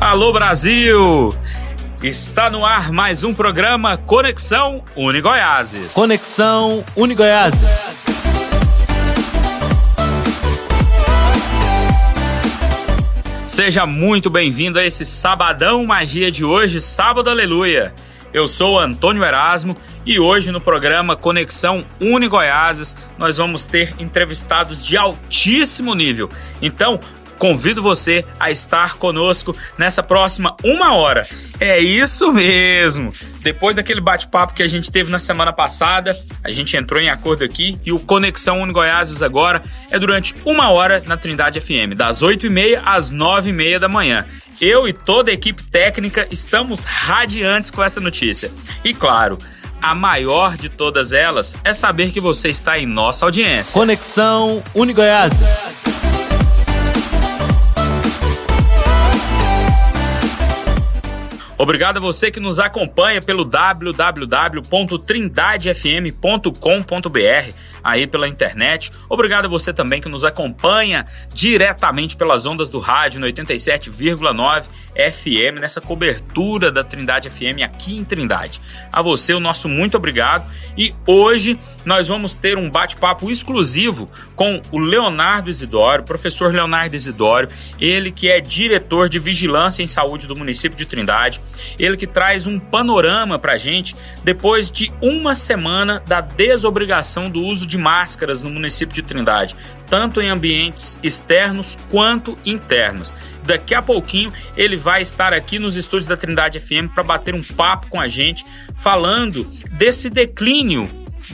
Alô Brasil! Está no ar mais um programa Conexão Unigoiáses. Conexão Unigoiáses. Seja muito bem-vindo a esse Sabadão Magia de hoje, Sábado Aleluia. Eu sou Antônio Erasmo e hoje no programa Conexão Unigoiáses nós vamos ter entrevistados de altíssimo nível. Então, Convido você a estar conosco nessa próxima uma hora. É isso mesmo! Depois daquele bate-papo que a gente teve na semana passada, a gente entrou em acordo aqui e o Conexão Uni Goiás agora é durante uma hora na Trindade FM, das 8h30 às 9h30 da manhã. Eu e toda a equipe técnica estamos radiantes com essa notícia. E claro, a maior de todas elas é saber que você está em nossa audiência. Conexão Uni Obrigado a você que nos acompanha pelo www.trindadefm.com.br aí pela internet. Obrigado a você também que nos acompanha diretamente pelas ondas do rádio no 87,9 FM nessa cobertura da Trindade FM aqui em Trindade. A você o nosso muito obrigado e hoje nós vamos ter um bate-papo exclusivo com o Leonardo Isidório, professor Leonardo Isidório, ele que é diretor de Vigilância em Saúde do município de Trindade, ele que traz um panorama para a gente depois de uma semana da desobrigação do uso de máscaras no município de Trindade, tanto em ambientes externos quanto internos. Daqui a pouquinho ele vai estar aqui nos estúdios da Trindade FM para bater um papo com a gente, falando desse declínio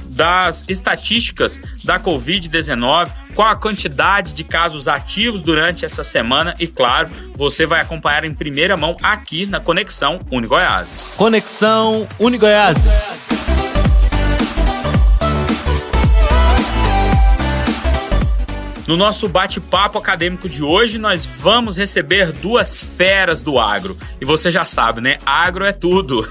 das estatísticas da Covid-19, qual a quantidade de casos ativos durante essa semana e, claro, você vai acompanhar em primeira mão aqui na Conexão Unigoiases. Conexão Unigoiases. No nosso bate-papo acadêmico de hoje, nós vamos receber duas feras do agro. E você já sabe, né? Agro é tudo.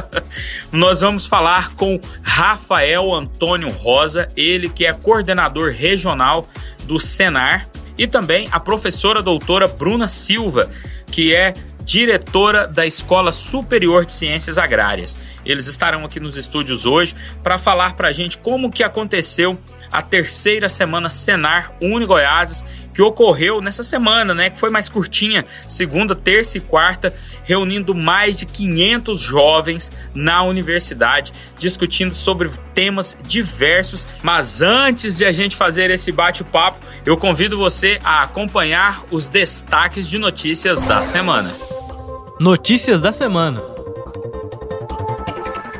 nós vamos falar com Rafael Antônio Rosa, ele que é coordenador regional do Senar, e também a professora doutora Bruna Silva, que é diretora da Escola Superior de Ciências Agrárias. Eles estarão aqui nos estúdios hoje para falar para a gente como que aconteceu a terceira semana Senar Uni Goiás, que ocorreu nessa semana, né, que foi mais curtinha, segunda, terça e quarta, reunindo mais de 500 jovens na universidade, discutindo sobre temas diversos. Mas antes de a gente fazer esse bate-papo, eu convido você a acompanhar os destaques de notícias da semana. Notícias da semana.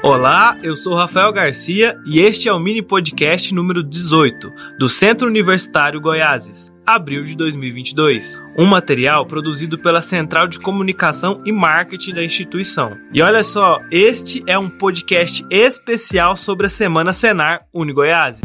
Olá, eu sou Rafael Garcia e este é o mini podcast número 18 do Centro Universitário Goiáses, abril de 2022. Um material produzido pela Central de Comunicação e Marketing da instituição. E olha só, este é um podcast especial sobre a Semana Senar Uni Goiás.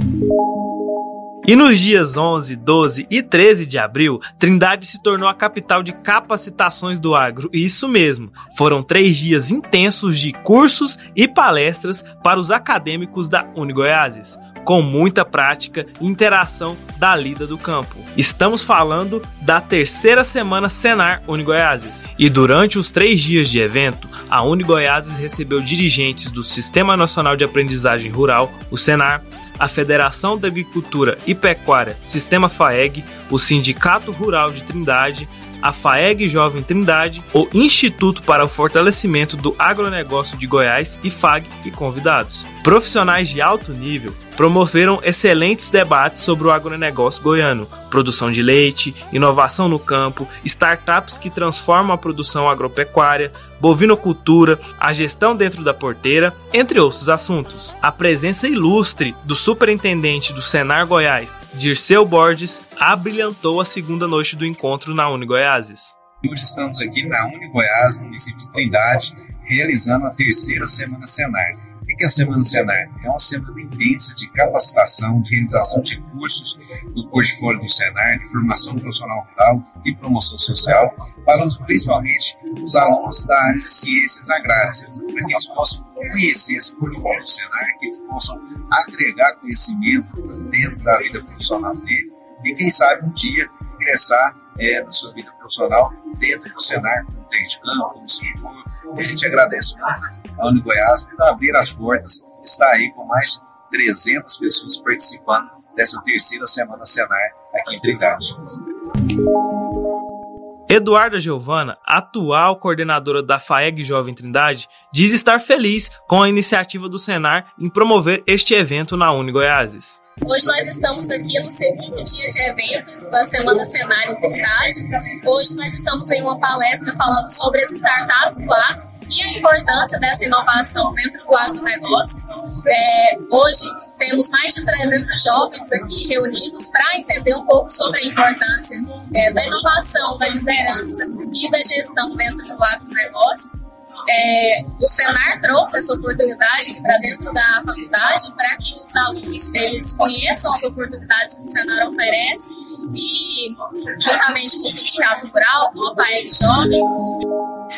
E nos dias 11, 12 e 13 de abril, Trindade se tornou a capital de capacitações do agro. Isso mesmo, foram três dias intensos de cursos e palestras para os acadêmicos da Unigoiases, com muita prática e interação da lida do campo. Estamos falando da terceira semana Senar Unigoiases. E durante os três dias de evento, a Unigoiases recebeu dirigentes do Sistema Nacional de Aprendizagem Rural, o Senar, a Federação da Agricultura e Pecuária Sistema FAEG, o Sindicato Rural de Trindade, a FAEG Jovem Trindade, o Instituto para o Fortalecimento do Agronegócio de Goiás e FAG e convidados. Profissionais de alto nível promoveram excelentes debates sobre o agronegócio goiano, produção de leite, inovação no campo, startups que transformam a produção agropecuária, bovinocultura, a gestão dentro da porteira, entre outros assuntos. A presença ilustre do superintendente do Senar Goiás, Dirceu Borges, abrilhantou a segunda noite do encontro na Uni Goiáses. Hoje estamos aqui na Uni Goiás, no município de Trindade, realizando a terceira Semana Senar que é a Semana Senar? É uma semana intensa de capacitação, de realização de cursos do portfólio do Senar, de formação profissional rural e promoção social, falando principalmente os alunos da área de ciências agrárias, para que eles possam conhecer esse portfólio do Senar, que eles possam agregar conhecimento dentro da vida profissional deles e, quem sabe, um dia ingressar é, na sua vida profissional dentro do Senar, como técnico de campo, como. A gente agradece muito a Uni Goiás por abrir as portas, está aí com mais de 300 pessoas participando dessa terceira semana Senar aqui em Trindade. Eduarda Giovana, atual coordenadora da FAEG Jovem Trindade, diz estar feliz com a iniciativa do Senar em promover este evento na Uni Goiáses. Hoje nós estamos aqui no segundo dia de evento da Semana Senar em Trindade. Hoje nós estamos em uma palestra falando sobre as startups do agro e a importância dessa inovação dentro do agronegócio. É, hoje temos mais de 300 jovens aqui reunidos para entender um pouco sobre a importância é, da inovação, da liderança e da gestão dentro do agronegócio. É, o Senar trouxe essa oportunidade para dentro da faculdade para que os alunos eles conheçam as oportunidades que o Senar oferece e, juntamente com o Sindicato Rural, com a PAEG Jovem,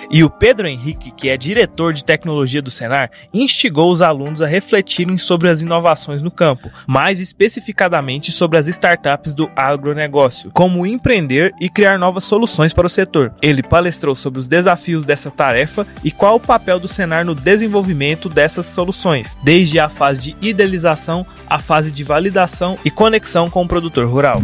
e o Pedro Henrique, que é diretor de tecnologia do Senar, instigou os alunos a refletirem sobre as inovações no campo, mais especificadamente sobre as startups do agronegócio, como empreender e criar novas soluções para o setor. Ele palestrou sobre os desafios dessa tarefa e qual o papel do Senar no desenvolvimento dessas soluções, desde a fase de idealização à fase de validação e conexão com o produtor rural.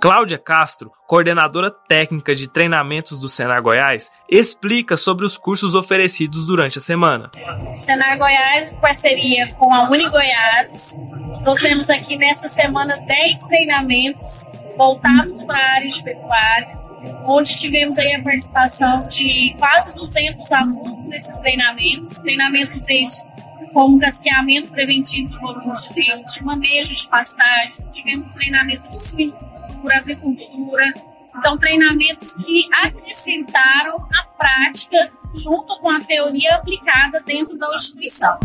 Cláudia Castro, coordenadora técnica de treinamentos do Senar Goiás, explica sobre os cursos oferecidos durante a semana. Senar Goiás, parceria com a Uni Goiás, trouxemos aqui nessa semana 10 treinamentos voltados para a área de pecuária, onde tivemos aí a participação de quase 200 alunos nesses treinamentos, treinamentos estes como casqueamento preventivo de volumes de leite, manejo de pastagens, tivemos treinamento de suíno por agricultura. Então, treinamentos que acrescentaram a prática junto com a teoria aplicada dentro da instituição.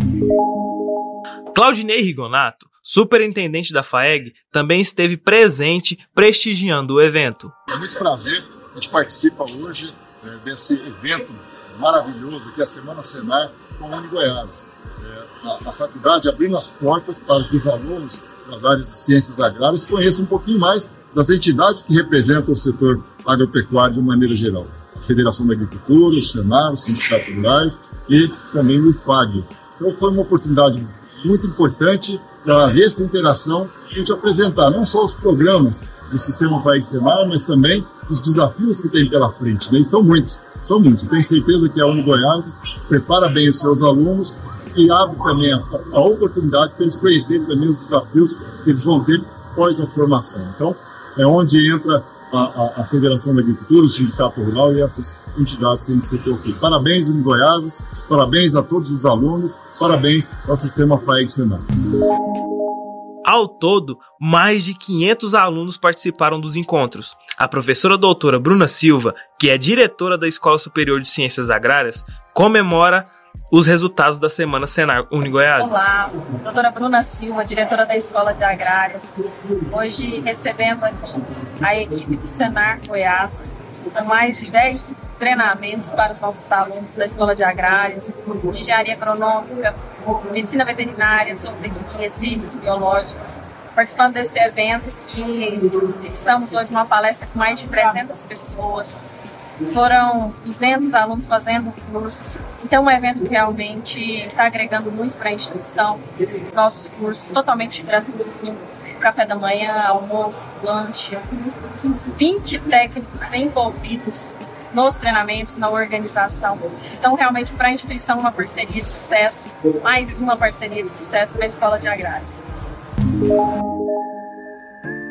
Claudinei Rigonato, superintendente da FAEG, também esteve presente prestigiando o evento. É muito prazer, a gente participa hoje é, desse evento maravilhoso que é a Semana Senar com a Uni Goiás. É, a, a faculdade abrindo as portas para que os alunos das áreas de ciências agrárias conheçam um pouquinho mais das entidades que representam o setor agropecuário de maneira geral. A Federação da Agricultura, o Senar, os sindicatos rurais e também o IFAG. Então foi uma oportunidade muito importante para ver essa interação e gente apresentar não só os programas do Sistema FAEG Senar, mas também os desafios que tem pela frente. Né? E são muitos, são muitos. Tenho certeza que a Uni Goiás prepara bem os seus alunos e abre também a, a oportunidade para eles conhecerem também os desafios que eles vão ter após a formação. Então, é onde entra a, a, a, Federação da Agricultura, o Sindicato Rural e essas entidades que a gente citou aqui. Parabéns, em Goiás, parabéns a todos os alunos, parabéns ao Sistema FAEG Senado. Ao todo, mais de 500 alunos participaram dos encontros. A professora doutora Bruna Silva, que é diretora da Escola Superior de Ciências Agrárias, comemora os resultados da Semana Senar Unigoiás. Olá, doutora Bruna Silva, diretora da Escola de Agrárias. Hoje recebendo a equipe do Senar Goiás, com mais de 10 treinamentos para os nossos alunos da Escola de Agrárias, Engenharia Agronômica, Medicina Veterinária, Zootecnia, Ciências Biológicas, participando desse evento que estamos hoje numa palestra com mais de 300 pessoas, foram 200 alunos fazendo cursos. Então, é um evento que realmente está agregando muito para a instituição. Nossos cursos totalmente gratuitos, café da manhã, almoço, lanche, 20 técnicos envolvidos nos treinamentos, na organização. Então, realmente, para a instituição, uma parceria de sucesso, mais uma parceria de sucesso para a Escola de Agrários.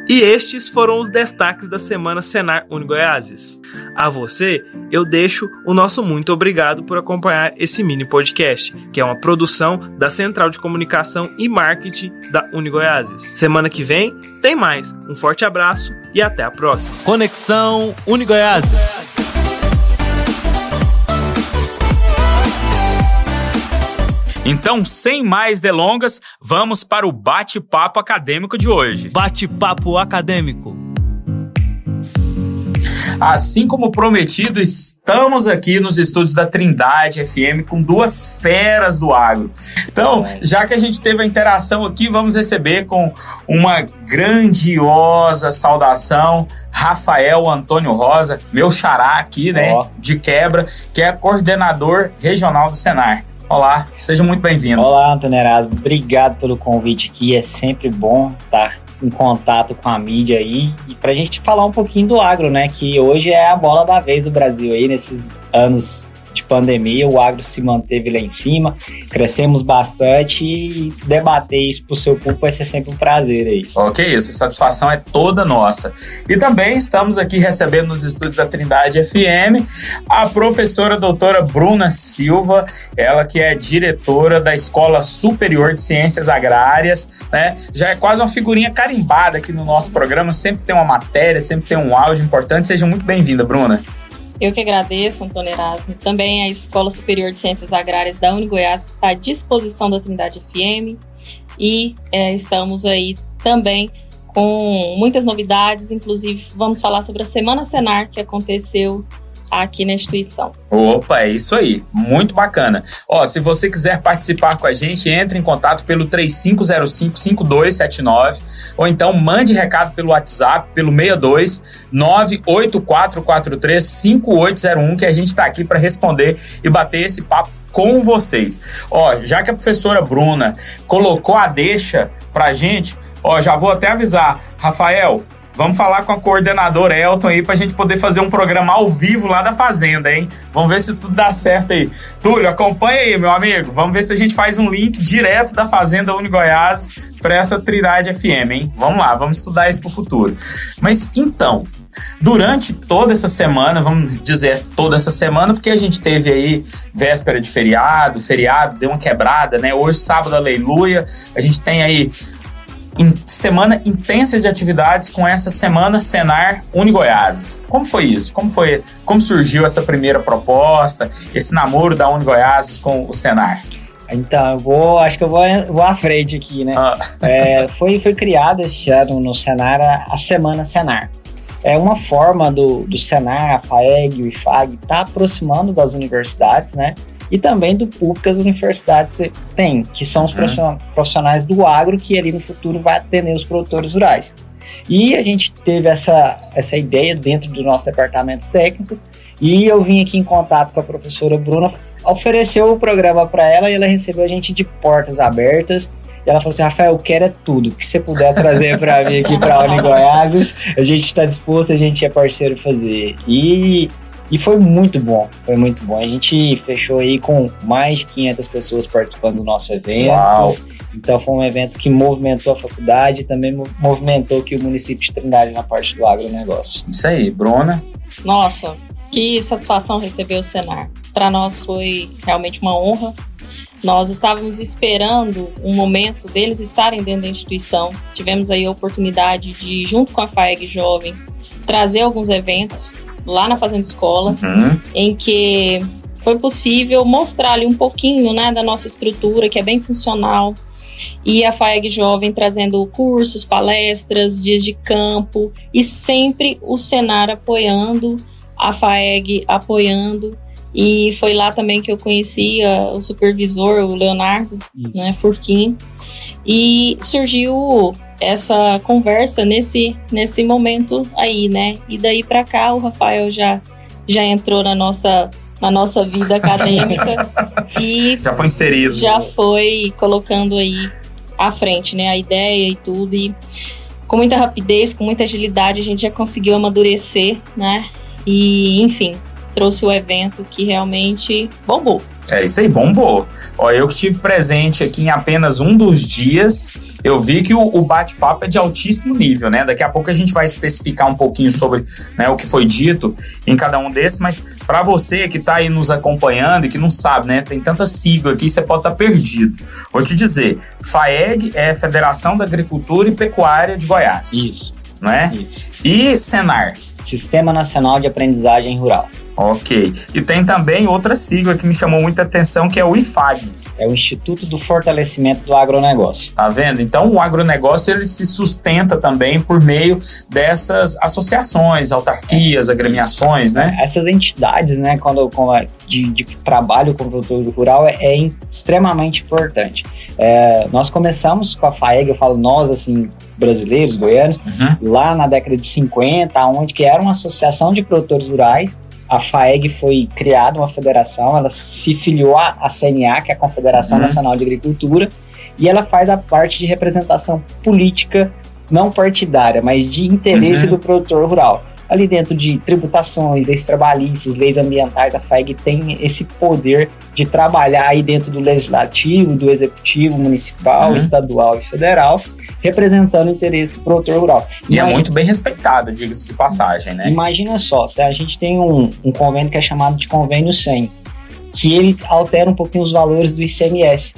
E estes foram os destaques da semana Senar Unigoiáses. A você, eu deixo o nosso muito obrigado por acompanhar esse mini podcast, que é uma produção da Central de Comunicação e Marketing da Unigoiáses. Semana que vem tem mais. Um forte abraço e até a próxima. Conexão Unigoiáses. Então, sem mais delongas, vamos para o bate-papo acadêmico de hoje. Bate-papo acadêmico. Assim como prometido, estamos aqui nos estúdios da Trindade FM com duas feras do agro. Então, já que a gente teve a interação aqui, vamos receber com uma grandiosa saudação Rafael Antônio Rosa, meu xará aqui, né, oh. de quebra, que é coordenador regional do Senar. Olá, seja muito bem-vindo. Olá, Antônio Erasmo, obrigado pelo convite aqui, é sempre bom estar em contato com a mídia aí e para a gente falar um pouquinho do agro, né? Que hoje é a bola da vez do Brasil aí nesses anos de pandemia, o agro se manteve lá em cima, crescemos bastante e debater isso para o seu público vai ser sempre um prazer aí. Ok, isso, satisfação é toda nossa. E também estamos aqui recebendo nos estúdios da Trindade FM a professora doutora Bruna Silva, ela que é diretora da Escola Superior de Ciências Agrárias, né? Já é quase uma figurinha carimbada aqui no nosso programa, sempre tem uma matéria, sempre tem um áudio importante. Seja muito bem-vinda, Bruna. Eu que agradeço, Antônio Erasmo. Também a Escola Superior de Ciências Agrárias da Unigoiás está à disposição da Trindade FM e é, estamos aí também com muitas novidades, inclusive vamos falar sobre a Semana Senar que aconteceu aqui na instituição. Opa, é isso aí. Muito bacana. Ó, se você quiser participar com a gente, entre em contato pelo 3505-5279 ou então mande recado pelo WhatsApp, pelo 62 984435801 que a gente está aqui para responder e bater esse papo com vocês. Ó, já que a professora Bruna colocou a deixa pra gente, ó, já vou até avisar, Rafael, Vamos falar com a coordenadora Elton aí pra gente poder fazer um programa ao vivo lá da Fazenda, hein? Vamos ver se tudo dá certo aí. Túlio, acompanha aí, meu amigo. Vamos ver se a gente faz um link direto da Fazenda Uni Goiás para essa Trindade FM, hein? Vamos lá, vamos estudar isso pro futuro. Mas então, durante toda essa semana, vamos dizer toda essa semana, porque a gente teve aí véspera de feriado, feriado deu uma quebrada, né? Hoje, sábado, aleluia. A gente tem aí em semana intensa de atividades com essa semana Senar Uni Goiás. Como foi isso? Como foi? Como surgiu essa primeira proposta, esse namoro da Uni Goiás com o Senar? Então, eu vou, acho que eu vou, vou à frente aqui, né? Ah. É, foi, foi criado este ano no Senar a, a Semana Senar. É uma forma do, do Senar, a FAEG, o IFAG, tá aproximando das universidades, né? E também do público que as universidades têm, que são os uhum. profissionais do agro que ali no futuro vai atender os produtores rurais. E a gente teve essa, essa ideia dentro do nosso departamento técnico e eu vim aqui em contato com a professora Bruna, ofereceu o programa para ela e ela recebeu a gente de portas abertas. E ela falou assim: Rafael, eu quero é tudo que você puder trazer para mim aqui para a Uni Goiás, a gente está disposto, a gente é parceiro fazer. E e foi muito bom, foi muito bom. A gente fechou aí com mais de 500 pessoas participando do nosso evento. Uau. Então foi um evento que movimentou a faculdade e também movimentou aqui o município de Trindade na parte do agronegócio. Isso aí, Bruna. Nossa, que satisfação receber o Senar. Para nós foi realmente uma honra. Nós estávamos esperando um momento deles estarem dentro da instituição. Tivemos aí a oportunidade de, junto com a FAEG Jovem, trazer alguns eventos lá na Fazenda Escola, uhum. em que foi possível mostrar ali um pouquinho né, da nossa estrutura, que é bem funcional, e a FAEG Jovem trazendo cursos, palestras, dias de campo, e sempre o Senar apoiando, a FAEG apoiando, e foi lá também que eu conheci o supervisor, o Leonardo né, Furquim, e surgiu essa conversa nesse, nesse momento aí, né? E daí para cá o Rafael já, já entrou na nossa, na nossa vida acadêmica e já foi inserido. Já foi colocando aí à frente, né? A ideia e tudo. E com muita rapidez, com muita agilidade, a gente já conseguiu amadurecer, né? E, enfim, trouxe o evento que realmente bombou. É isso aí, bombou. Ó, eu que tive presente aqui em apenas um dos dias, eu vi que o, o bate-papo é de altíssimo nível, né? Daqui a pouco a gente vai especificar um pouquinho sobre né, o que foi dito em cada um desses, mas para você que está aí nos acompanhando e que não sabe, né? Tem tanta sigla aqui, você pode estar tá perdido. Vou te dizer, FAEG é Federação da Agricultura e Pecuária de Goiás. Isso. Não é? Isso. E Senar? Sistema Nacional de Aprendizagem Rural. Ok. E tem também outra sigla que me chamou muita atenção, que é o IFAG. É o Instituto do Fortalecimento do Agronegócio. Tá vendo? Então o agronegócio ele se sustenta também por meio dessas associações, autarquias, agremiações, né? Essas entidades, né, quando, quando de, de, trabalho com o produtor rural é, é extremamente importante. É, nós começamos com a FAEG, eu falo nós, assim, brasileiros, goianos, uhum. lá na década de 50, onde que era uma associação de produtores rurais a FAEG foi criada uma federação, ela se filiou à CNA, que é a Confederação uhum. Nacional de Agricultura, e ela faz a parte de representação política, não partidária, mas de interesse uhum. do produtor rural. Ali dentro de tributações, leis trabalhistas, leis ambientais, a FAEG tem esse poder de trabalhar aí dentro do legislativo, do executivo municipal, uhum. estadual e federal, representando o interesse do produtor rural. E é muito bem respeitada, diga-se de passagem, né? Imagina só, tá? a gente tem um, um convênio que é chamado de convênio 100, que ele altera um pouquinho os valores do ICMS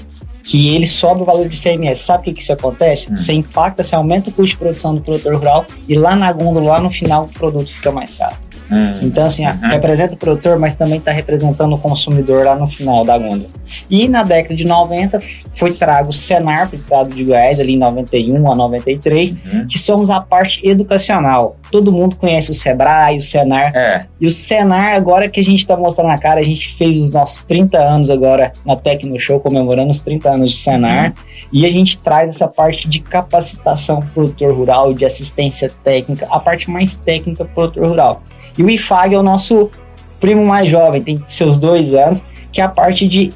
que ele sobe o valor de ICMS. Sabe o que, que isso acontece? Hum. Você impacta, você aumenta o custo de produção do produtor rural e lá na gôndola, lá no final, o produto fica mais caro. Hum. Então, assim, uhum. representa o produtor, mas também está representando o consumidor lá no final da gôndola. E na década de 90 foi trago o Senar para o estado de Goiás, ali em 91 a 93, uhum. que somos a parte educacional. Todo mundo conhece o Sebrae, o Senar. É. E o Senar, agora que a gente está mostrando a cara, a gente fez os nossos 30 anos agora na Tecno Show, comemorando os 30 anos de Senar. Uhum. E a gente traz essa parte de capacitação pro produtor rural, de assistência técnica, a parte mais técnica pro produtor rural. E o IFAG é o nosso primo mais jovem, tem seus dois anos, que é a parte de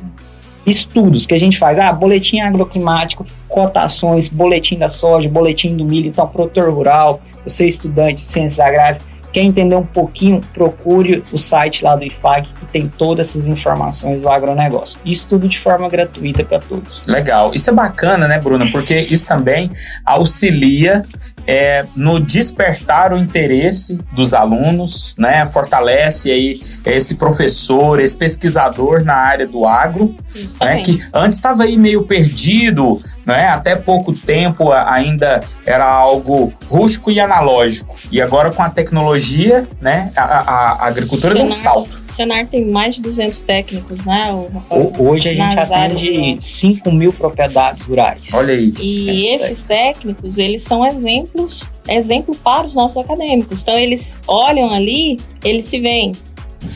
estudos que a gente faz. Ah, boletim agroclimático, cotações, boletim da soja, boletim do milho, então, produtor rural, você estudante de ciências agrárias, Quer entender um pouquinho? Procure o site lá do IFAC que tem todas essas informações do agronegócio. Isso tudo de forma gratuita para todos. Legal. Isso é bacana, né, Bruna? Porque isso também auxilia é, no despertar o interesse dos alunos, né? Fortalece aí esse professor, esse pesquisador na área do agro, né? Que antes estava aí meio perdido, né? Até pouco tempo ainda era algo rústico e analógico. E agora com a tecnologia, né? A, a, a agricultura Senar, deu um salto. O Senar tem mais de 200 técnicos, né? O, Hoje a gente atende 5 mil propriedades rurais. Olha aí. E esses técnicos, eles são exemplos, exemplo para os nossos acadêmicos. Então eles olham ali, eles se veem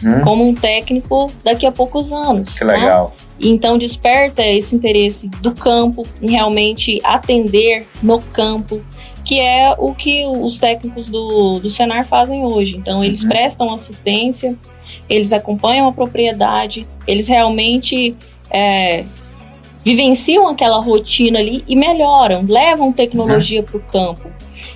uhum. como um técnico daqui a poucos anos. Que legal. Né? Então desperta esse interesse do campo em realmente atender no campo, que é o que os técnicos do, do Senar fazem hoje. Então eles uhum. prestam assistência, eles acompanham a propriedade, eles realmente é, vivenciam aquela rotina ali e melhoram, levam tecnologia uhum. para o campo.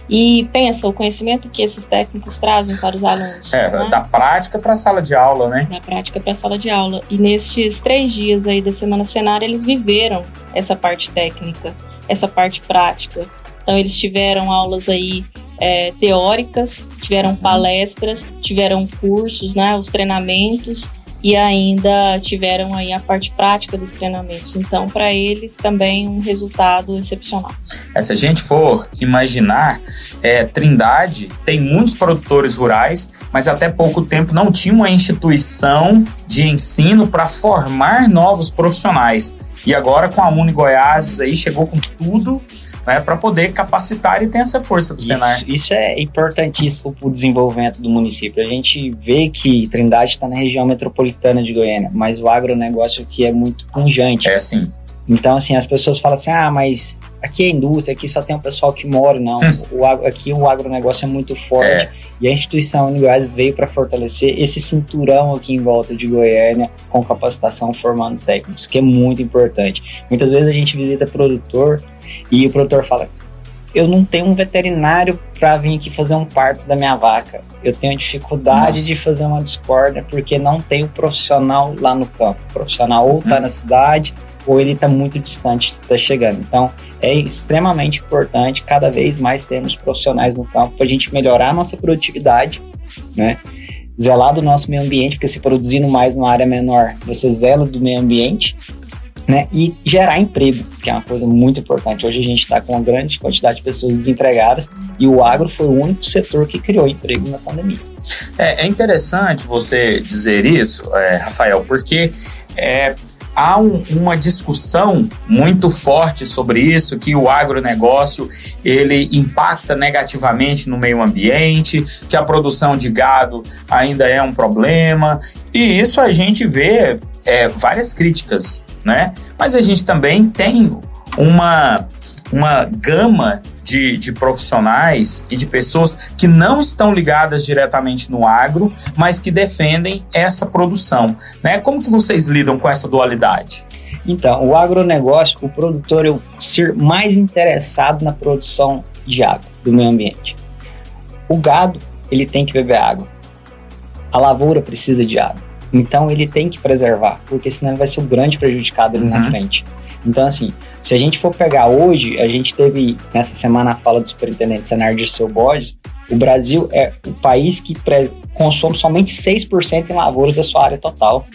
E pensa o conhecimento que esses técnicos trazem para os alunos. É, né? da prática para a sala de aula, né? Da prática para a sala de aula. E nestes três dias aí da Semana Cenária, eles viveram essa parte técnica, essa parte prática. Então, eles tiveram aulas aí é, teóricas, tiveram palestras, tiveram cursos, né, os treinamentos e ainda tiveram aí a parte prática dos treinamentos. Então, para eles também um resultado excepcional. É, se a gente for imaginar, é, Trindade tem muitos produtores rurais, mas até pouco tempo não tinha uma instituição de ensino para formar novos profissionais. E agora com a Uni Goiás aí chegou com tudo né, para poder capacitar e ter essa força do isso, Senar. Isso é importantíssimo para o desenvolvimento do município. A gente vê que Trindade está na região metropolitana de Goiânia, mas o agronegócio aqui é muito pungente. É sim. Então, assim, as pessoas falam assim, ah, mas aqui é indústria, aqui só tem o pessoal que mora. Não, hum. o, aqui o agronegócio é muito forte. É. E a instituição Goiás veio para fortalecer esse cinturão aqui em volta de Goiânia com capacitação formando técnicos, que é muito importante. Muitas vezes a gente visita produtor e o produtor fala: Eu não tenho um veterinário para vir aqui fazer um parto da minha vaca. Eu tenho dificuldade Nossa. de fazer uma discórdia porque não tem o profissional lá no campo. O profissional ou está hum. na cidade ou ele está muito distante, está chegando. Então, é extremamente importante cada vez mais termos profissionais no campo para a gente melhorar a nossa produtividade, né? Zelar do nosso meio ambiente, porque se produzindo mais numa área menor, você zela do meio ambiente né? E gerar emprego, que é uma coisa muito importante. Hoje a gente está com uma grande quantidade de pessoas desempregadas e o agro foi o único setor que criou emprego na pandemia. É, é interessante você dizer isso, é, Rafael, porque é, há um, uma discussão muito forte sobre isso, que o agronegócio ele impacta negativamente no meio ambiente, que a produção de gado ainda é um problema, e isso a gente vê é, várias críticas, né? Mas a gente também tem uma, uma gama de, de profissionais e de pessoas que não estão ligadas diretamente no agro, mas que defendem essa produção. Né? Como que vocês lidam com essa dualidade? Então, o agronegócio, o produtor é o ser mais interessado na produção de água do meio ambiente. O gado, ele tem que beber água. A lavoura precisa de água. Então, ele tem que preservar, porque senão ele vai ser o grande prejudicado ali uhum. na frente. Então, assim, se a gente for pegar hoje, a gente teve nessa semana a fala do superintendente Senar de Seu Borges, o Brasil é o país que consome somente 6% em lavouras da sua área total.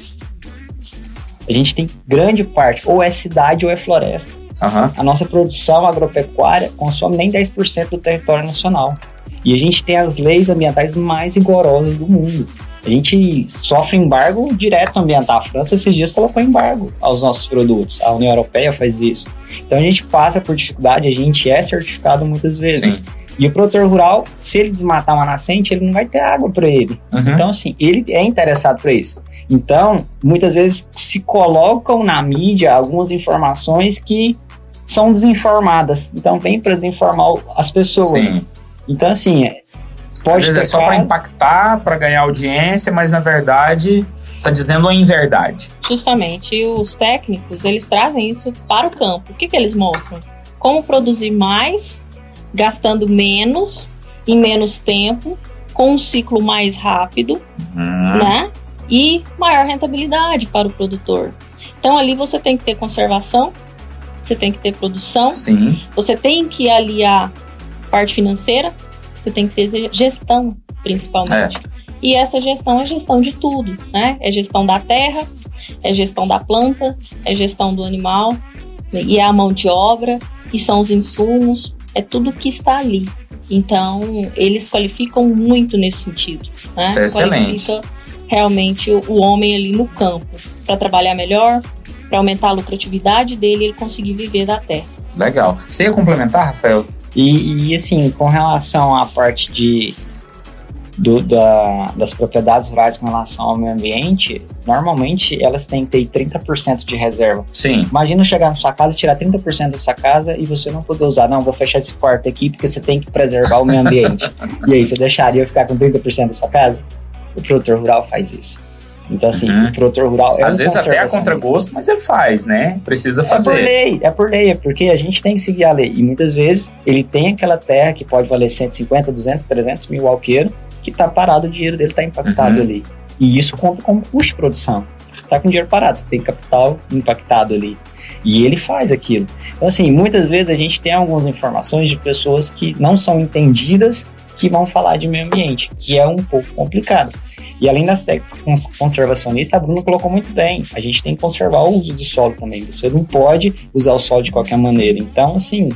A gente tem grande parte, ou é cidade ou é floresta. Uhum. A nossa produção agropecuária consome nem 10% do território nacional. E a gente tem as leis ambientais mais rigorosas do mundo. A gente sofre embargo direto ambiental. A França esses dias colocou embargo aos nossos produtos. A União Europeia faz isso. Então a gente passa por dificuldade, a gente é certificado muitas vezes. Sim. E o produtor rural, se ele desmatar uma nascente, ele não vai ter água para ele. Uhum. Então, assim, ele é interessado para isso. Então, muitas vezes se colocam na mídia algumas informações que são desinformadas. Então, vem para desinformar as pessoas. Sim. Então, assim, Pode Às vezes é só para impactar, para ganhar audiência, mas na verdade está dizendo a inverdade. Justamente. E os técnicos, eles trazem isso para o campo. O que, que eles mostram? Como produzir mais, gastando menos, em menos tempo, com um ciclo mais rápido, uhum. né? E maior rentabilidade para o produtor. Então ali você tem que ter conservação, você tem que ter produção, Sim. você tem que aliar parte financeira, você tem que ter gestão, principalmente. É. E essa gestão é gestão de tudo, né? É gestão da terra, é gestão da planta, é gestão do animal, e é a mão de obra, e são os insumos, é tudo que está ali. Então, eles qualificam muito nesse sentido. Né? Isso é excelente. Qualifica realmente o, o homem ali no campo, para trabalhar melhor, para aumentar a lucratividade dele e ele conseguir viver da terra. Legal. Você ia complementar, Rafael? E, e assim, com relação à parte de, do, da, das propriedades rurais com relação ao meio ambiente, normalmente elas têm que ter 30% de reserva. Sim. Imagina chegar na sua casa tirar 30% da sua casa e você não poder usar. Não, vou fechar esse quarto aqui porque você tem que preservar o meio ambiente. e aí, você deixaria ficar com 30% da sua casa? O produtor rural faz isso. Então, assim, uhum. o produtor rural é Às um vezes até a contragosto, mas ele faz, né? Precisa fazer. É por lei, é por lei, é porque a gente tem que seguir a lei. E muitas vezes ele tem aquela terra que pode valer 150, 200, 300 mil alqueiro, que tá parado, o dinheiro dele tá impactado uhum. ali. E isso conta como custo de produção. Você tá com dinheiro parado, você tem capital impactado ali. E ele faz aquilo. Então, assim, muitas vezes a gente tem algumas informações de pessoas que não são entendidas que vão falar de meio ambiente, que é um pouco complicado. E além das técnicas conservacionistas, a Bruna colocou muito bem. A gente tem que conservar o uso do solo também. Você não pode usar o solo de qualquer maneira. Então, assim,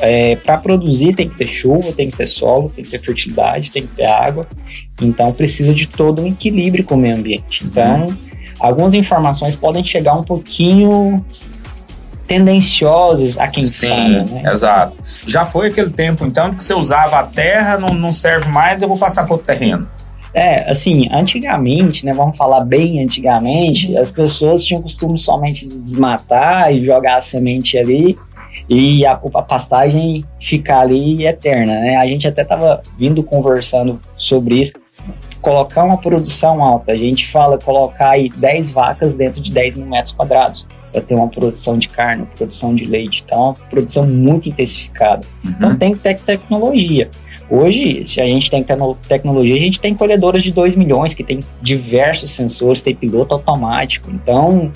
é, para produzir tem que ter chuva, tem que ter solo, tem que ter fertilidade, tem que ter água. Então, precisa de todo um equilíbrio com o meio ambiente. Então, algumas informações podem chegar um pouquinho tendenciosas a quem Sim, fala, né? exato. Já foi aquele tempo, então, que você usava a terra, não, não serve mais, eu vou passar para o terreno. É, assim, antigamente, né, vamos falar bem antigamente, as pessoas tinham o costume somente de desmatar e jogar a semente ali e a, a pastagem ficar ali eterna, né? A gente até estava vindo conversando sobre isso, colocar uma produção alta, a gente fala colocar aí 10 vacas dentro de 10 mil metros quadrados para ter uma produção de carne, produção de leite, então uma produção muito intensificada. Uhum. Então tem que ter tecnologia. Hoje, se a gente tem tecnologia, a gente tem colhedoras de 2 milhões que tem diversos sensores, tem piloto automático. Então,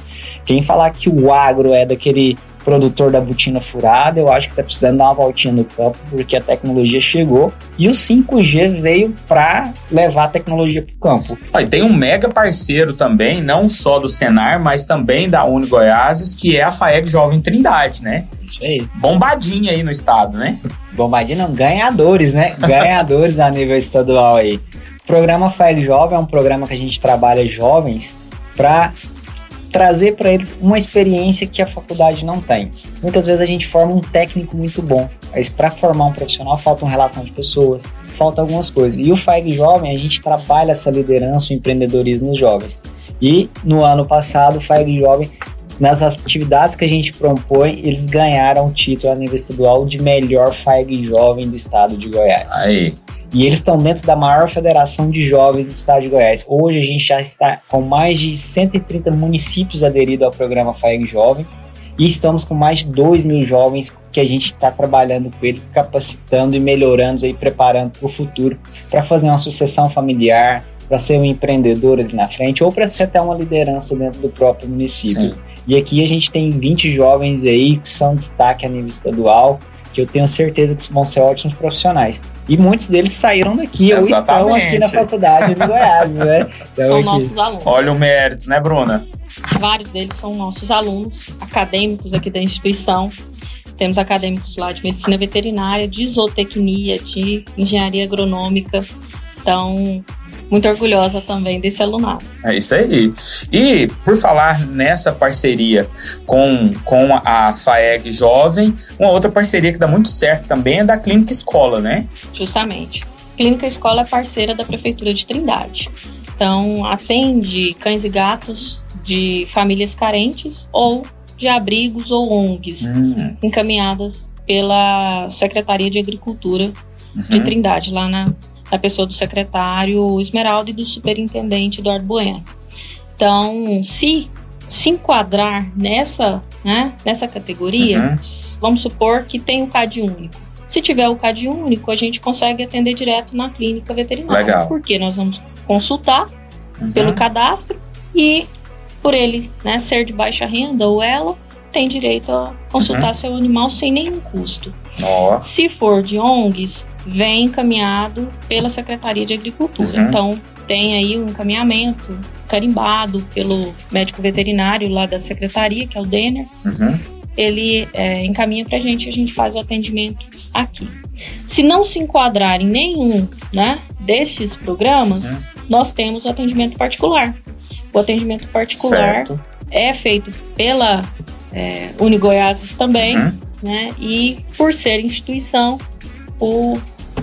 quem falar que o agro é daquele produtor da botina furada, eu acho que está precisando dar uma voltinha no campo, porque a tecnologia chegou e o 5G veio para levar a tecnologia para o campo. Ah, e tem um mega parceiro também, não só do Senar, mas também da Uni Goiás, que é a FAEG Jovem Trindade, né? Isso aí. Bombadinha aí no estado, né? Bombadinha não, ganhadores, né? Ganhadores a nível estadual aí. O programa FAEG Jovem é um programa que a gente trabalha jovens para trazer para eles uma experiência que a faculdade não tem. Muitas vezes a gente forma um técnico muito bom, mas para formar um profissional falta uma relação de pessoas, falta algumas coisas. E o FAG Jovem, a gente trabalha essa liderança, o empreendedorismo nos jovens. E no ano passado, o FAG Jovem nas atividades que a gente propõe, eles ganharam o título a nível estadual de melhor FAG jovem do estado de Goiás. Aí. E eles estão dentro da maior federação de jovens do estado de Goiás. Hoje a gente já está com mais de 130 municípios aderidos ao programa FAG Jovem. E estamos com mais de 2 mil jovens que a gente está trabalhando com ele, capacitando e melhorando e preparando para o futuro, para fazer uma sucessão familiar, para ser um empreendedor ali na frente, ou para ser até uma liderança dentro do próprio município. Sim. E aqui a gente tem 20 jovens aí que são destaque a nível estadual, que eu tenho certeza que vão ser ótimos profissionais. E muitos deles saíram daqui Exatamente. ou estão aqui na faculdade de Goiás, né? Então, são aqui. nossos alunos. Olha o mérito, né, Bruna? Vários deles são nossos alunos, acadêmicos aqui da instituição. Temos acadêmicos lá de medicina veterinária, de zootecnia, de engenharia agronômica. Então, muito orgulhosa também desse alunado. É isso aí. E por falar nessa parceria com, com a FAEG Jovem, uma outra parceria que dá muito certo também é da Clínica Escola, né? Justamente. Clínica Escola é parceira da Prefeitura de Trindade. Então, atende cães e gatos de famílias carentes ou de abrigos ou ONGs hum. encaminhadas pela Secretaria de Agricultura uhum. de Trindade, lá na da pessoa do secretário Esmeralda e do superintendente Eduardo Bueno. Então, se se enquadrar nessa, né, nessa categoria, uhum. vamos supor que tem o CAD único. Se tiver o CAD único, a gente consegue atender direto na clínica veterinária. Legal. Porque nós vamos consultar uhum. pelo cadastro e por ele né, ser de baixa renda ou ela tem direito a consultar uhum. seu animal sem nenhum custo. Oh. Se for de ONGs, vem encaminhado pela Secretaria de Agricultura. Uhum. Então, tem aí um encaminhamento carimbado pelo médico veterinário lá da secretaria, que é o Denner. Uhum. Ele é, encaminha para a gente, a gente faz o atendimento aqui. Se não se enquadrar em nenhum né, destes programas, uhum. nós temos o atendimento particular. O atendimento particular certo. é feito pela é, Unigoiases também, uhum. Né? E por ser instituição, o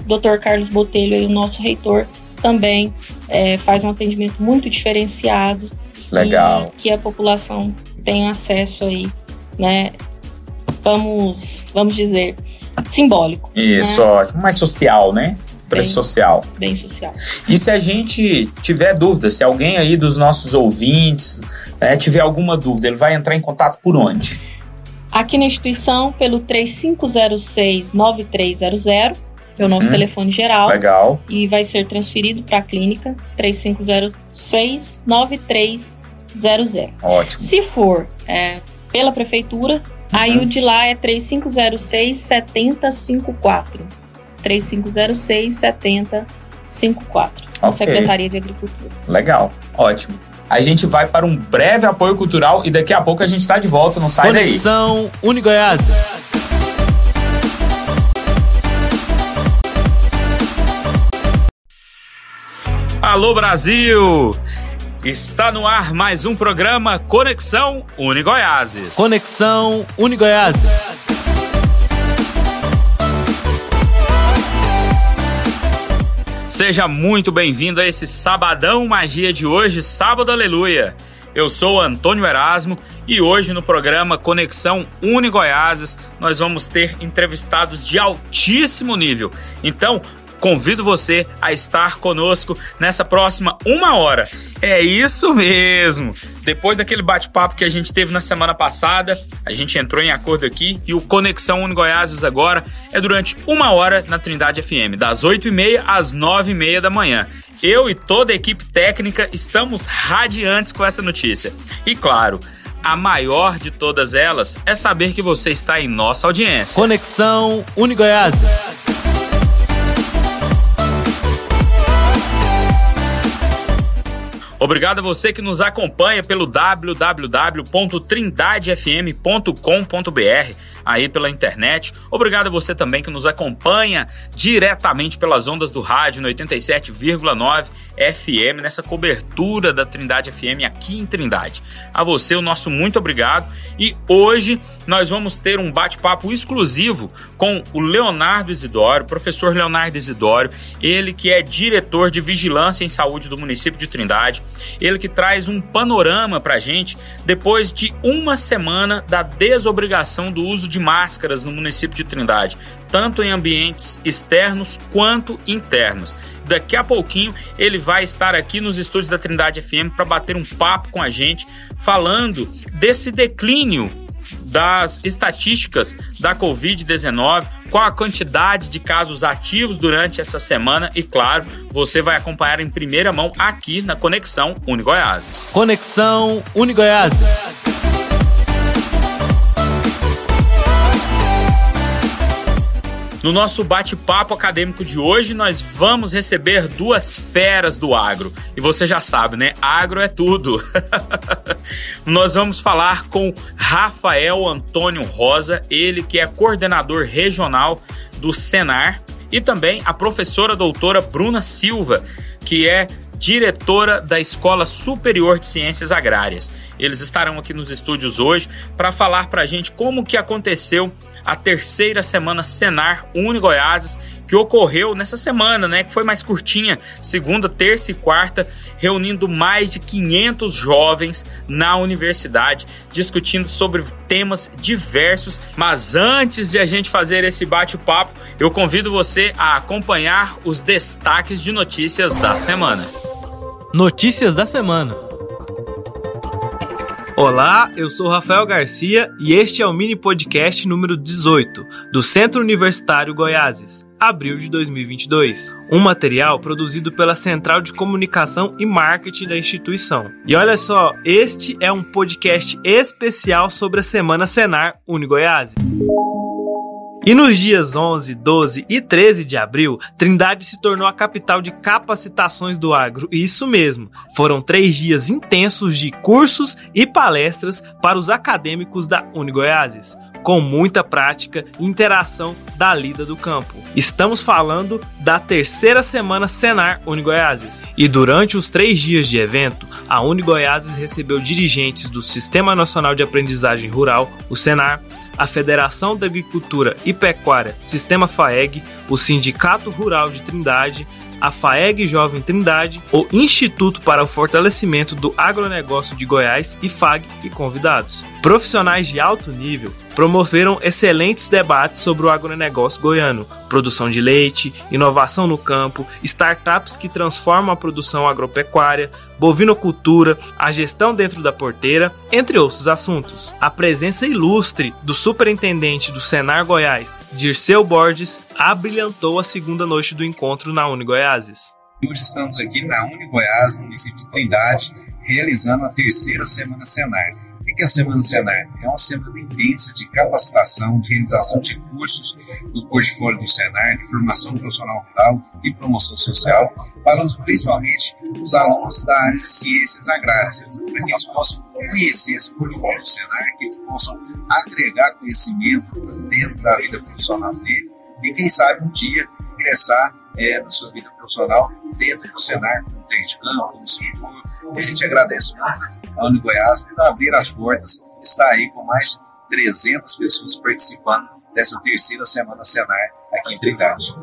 Dr. Carlos Botelho, o nosso reitor, também é, faz um atendimento muito diferenciado. Legal. que a população tem acesso aí, né? Vamos, vamos dizer, simbólico. Isso, né? ótimo. Mais social, né? Preço bem, social. Bem social. E se a gente tiver dúvida, se alguém aí dos nossos ouvintes né, tiver alguma dúvida, ele vai entrar em contato por onde? Aqui na instituição, pelo 3506-9300 que é o nosso hum, telefone geral. Legal. E vai ser transferido para a clínica 3506-9300. Ótimo. Se for é, pela prefeitura, uhum. aí o de lá é 3506-7054. 3506-7054. Okay. Secretaria de Agricultura. Legal, ótimo. A gente vai para um breve apoio cultural e daqui a pouco a gente está de volta, não sai Conexão daí. Conexão Unigoiás. Alô Brasil! Está no ar mais um programa Conexão Unigoiases. Conexão Unigoiases. Seja muito bem-vindo a esse Sabadão Magia de hoje, sábado aleluia. Eu sou Antônio Erasmo e hoje no programa Conexão Unigoiases nós vamos ter entrevistados de altíssimo nível. Então, Convido você a estar conosco nessa próxima uma hora. É isso mesmo! Depois daquele bate-papo que a gente teve na semana passada, a gente entrou em acordo aqui e o Conexão Uni Goiás agora é durante uma hora na Trindade FM, das 8h30 às 9h30 da manhã. Eu e toda a equipe técnica estamos radiantes com essa notícia. E claro, a maior de todas elas é saber que você está em nossa audiência. Conexão Uni Obrigado a você que nos acompanha pelo www.trindadefm.com.br. aí pela internet. Obrigado a você também que nos acompanha diretamente pelas ondas do rádio no 87,9 FM nessa cobertura da Trindade FM aqui em Trindade. A você o nosso muito obrigado e hoje nós vamos ter um bate-papo exclusivo com o Leonardo Isidório, professor Leonardo Isidório, ele que é diretor de vigilância em saúde do município de Trindade, ele que traz um panorama para a gente depois de uma semana da desobrigação do uso de máscaras no município de Trindade, tanto em ambientes externos quanto internos. Daqui a pouquinho ele vai estar aqui nos estúdios da Trindade FM para bater um papo com a gente, falando desse declínio das estatísticas da Covid-19, qual a quantidade de casos ativos durante essa semana e, claro, você vai acompanhar em primeira mão aqui na Conexão Unigoiases. Conexão Unigoiases. No nosso bate-papo acadêmico de hoje, nós vamos receber duas feras do agro. E você já sabe, né? Agro é tudo. nós vamos falar com Rafael Antônio Rosa, ele que é coordenador regional do Senar, e também a professora doutora Bruna Silva, que é diretora da Escola Superior de Ciências Agrárias. Eles estarão aqui nos estúdios hoje para falar para a gente como que aconteceu a terceira semana Senar Uni Goiás, que ocorreu nessa semana, né, que foi mais curtinha, segunda, terça e quarta, reunindo mais de 500 jovens na universidade, discutindo sobre temas diversos. Mas antes de a gente fazer esse bate-papo, eu convido você a acompanhar os destaques de notícias da semana. Notícias da semana. Olá, eu sou Rafael Garcia e este é o mini podcast número 18 do Centro Universitário Goiáses, abril de 2022. Um material produzido pela Central de Comunicação e Marketing da instituição. E olha só, este é um podcast especial sobre a Semana Senar Uni Goiás. E nos dias 11, 12 e 13 de abril, Trindade se tornou a capital de capacitações do agro. Isso mesmo, foram três dias intensos de cursos e palestras para os acadêmicos da Unigoiases, com muita prática e interação da lida do campo. Estamos falando da terceira semana Senar Unigoiases. E durante os três dias de evento, a Unigoiases recebeu dirigentes do Sistema Nacional de Aprendizagem Rural, o Senar, a Federação da Agricultura e Pecuária Sistema FAEG, o Sindicato Rural de Trindade, a FAEG Jovem Trindade, o Instituto para o Fortalecimento do Agronegócio de Goiás e FAG e convidados. Profissionais de alto nível promoveram excelentes debates sobre o agronegócio goiano, produção de leite, inovação no campo, startups que transformam a produção agropecuária, bovinocultura, a gestão dentro da porteira, entre outros assuntos. A presença ilustre do superintendente do Senar Goiás, Dirceu Borges, abrilhantou a segunda noite do encontro na Uni Goiáses. Hoje estamos aqui na Uni Goiás, no município de Trindade, realizando a terceira Semana Senar a Semana Senar? É uma semana intensa de capacitação, de realização de cursos do portfólio do Senar, de formação profissional rural e promoção social, os, principalmente os alunos da área de ciências agrárias, para que eles possam conhecer esse portfólio do Senar, que eles possam agregar conhecimento dentro da vida profissional deles e, quem sabe, um dia ingressar é, na sua vida profissional dentro do Senar, como técnico de campo, como instrutor. A gente agradece muito a Uni Goiás por abrir as portas, está aí com mais de 300 pessoas participando dessa terceira Semana Senar aqui em Trindade.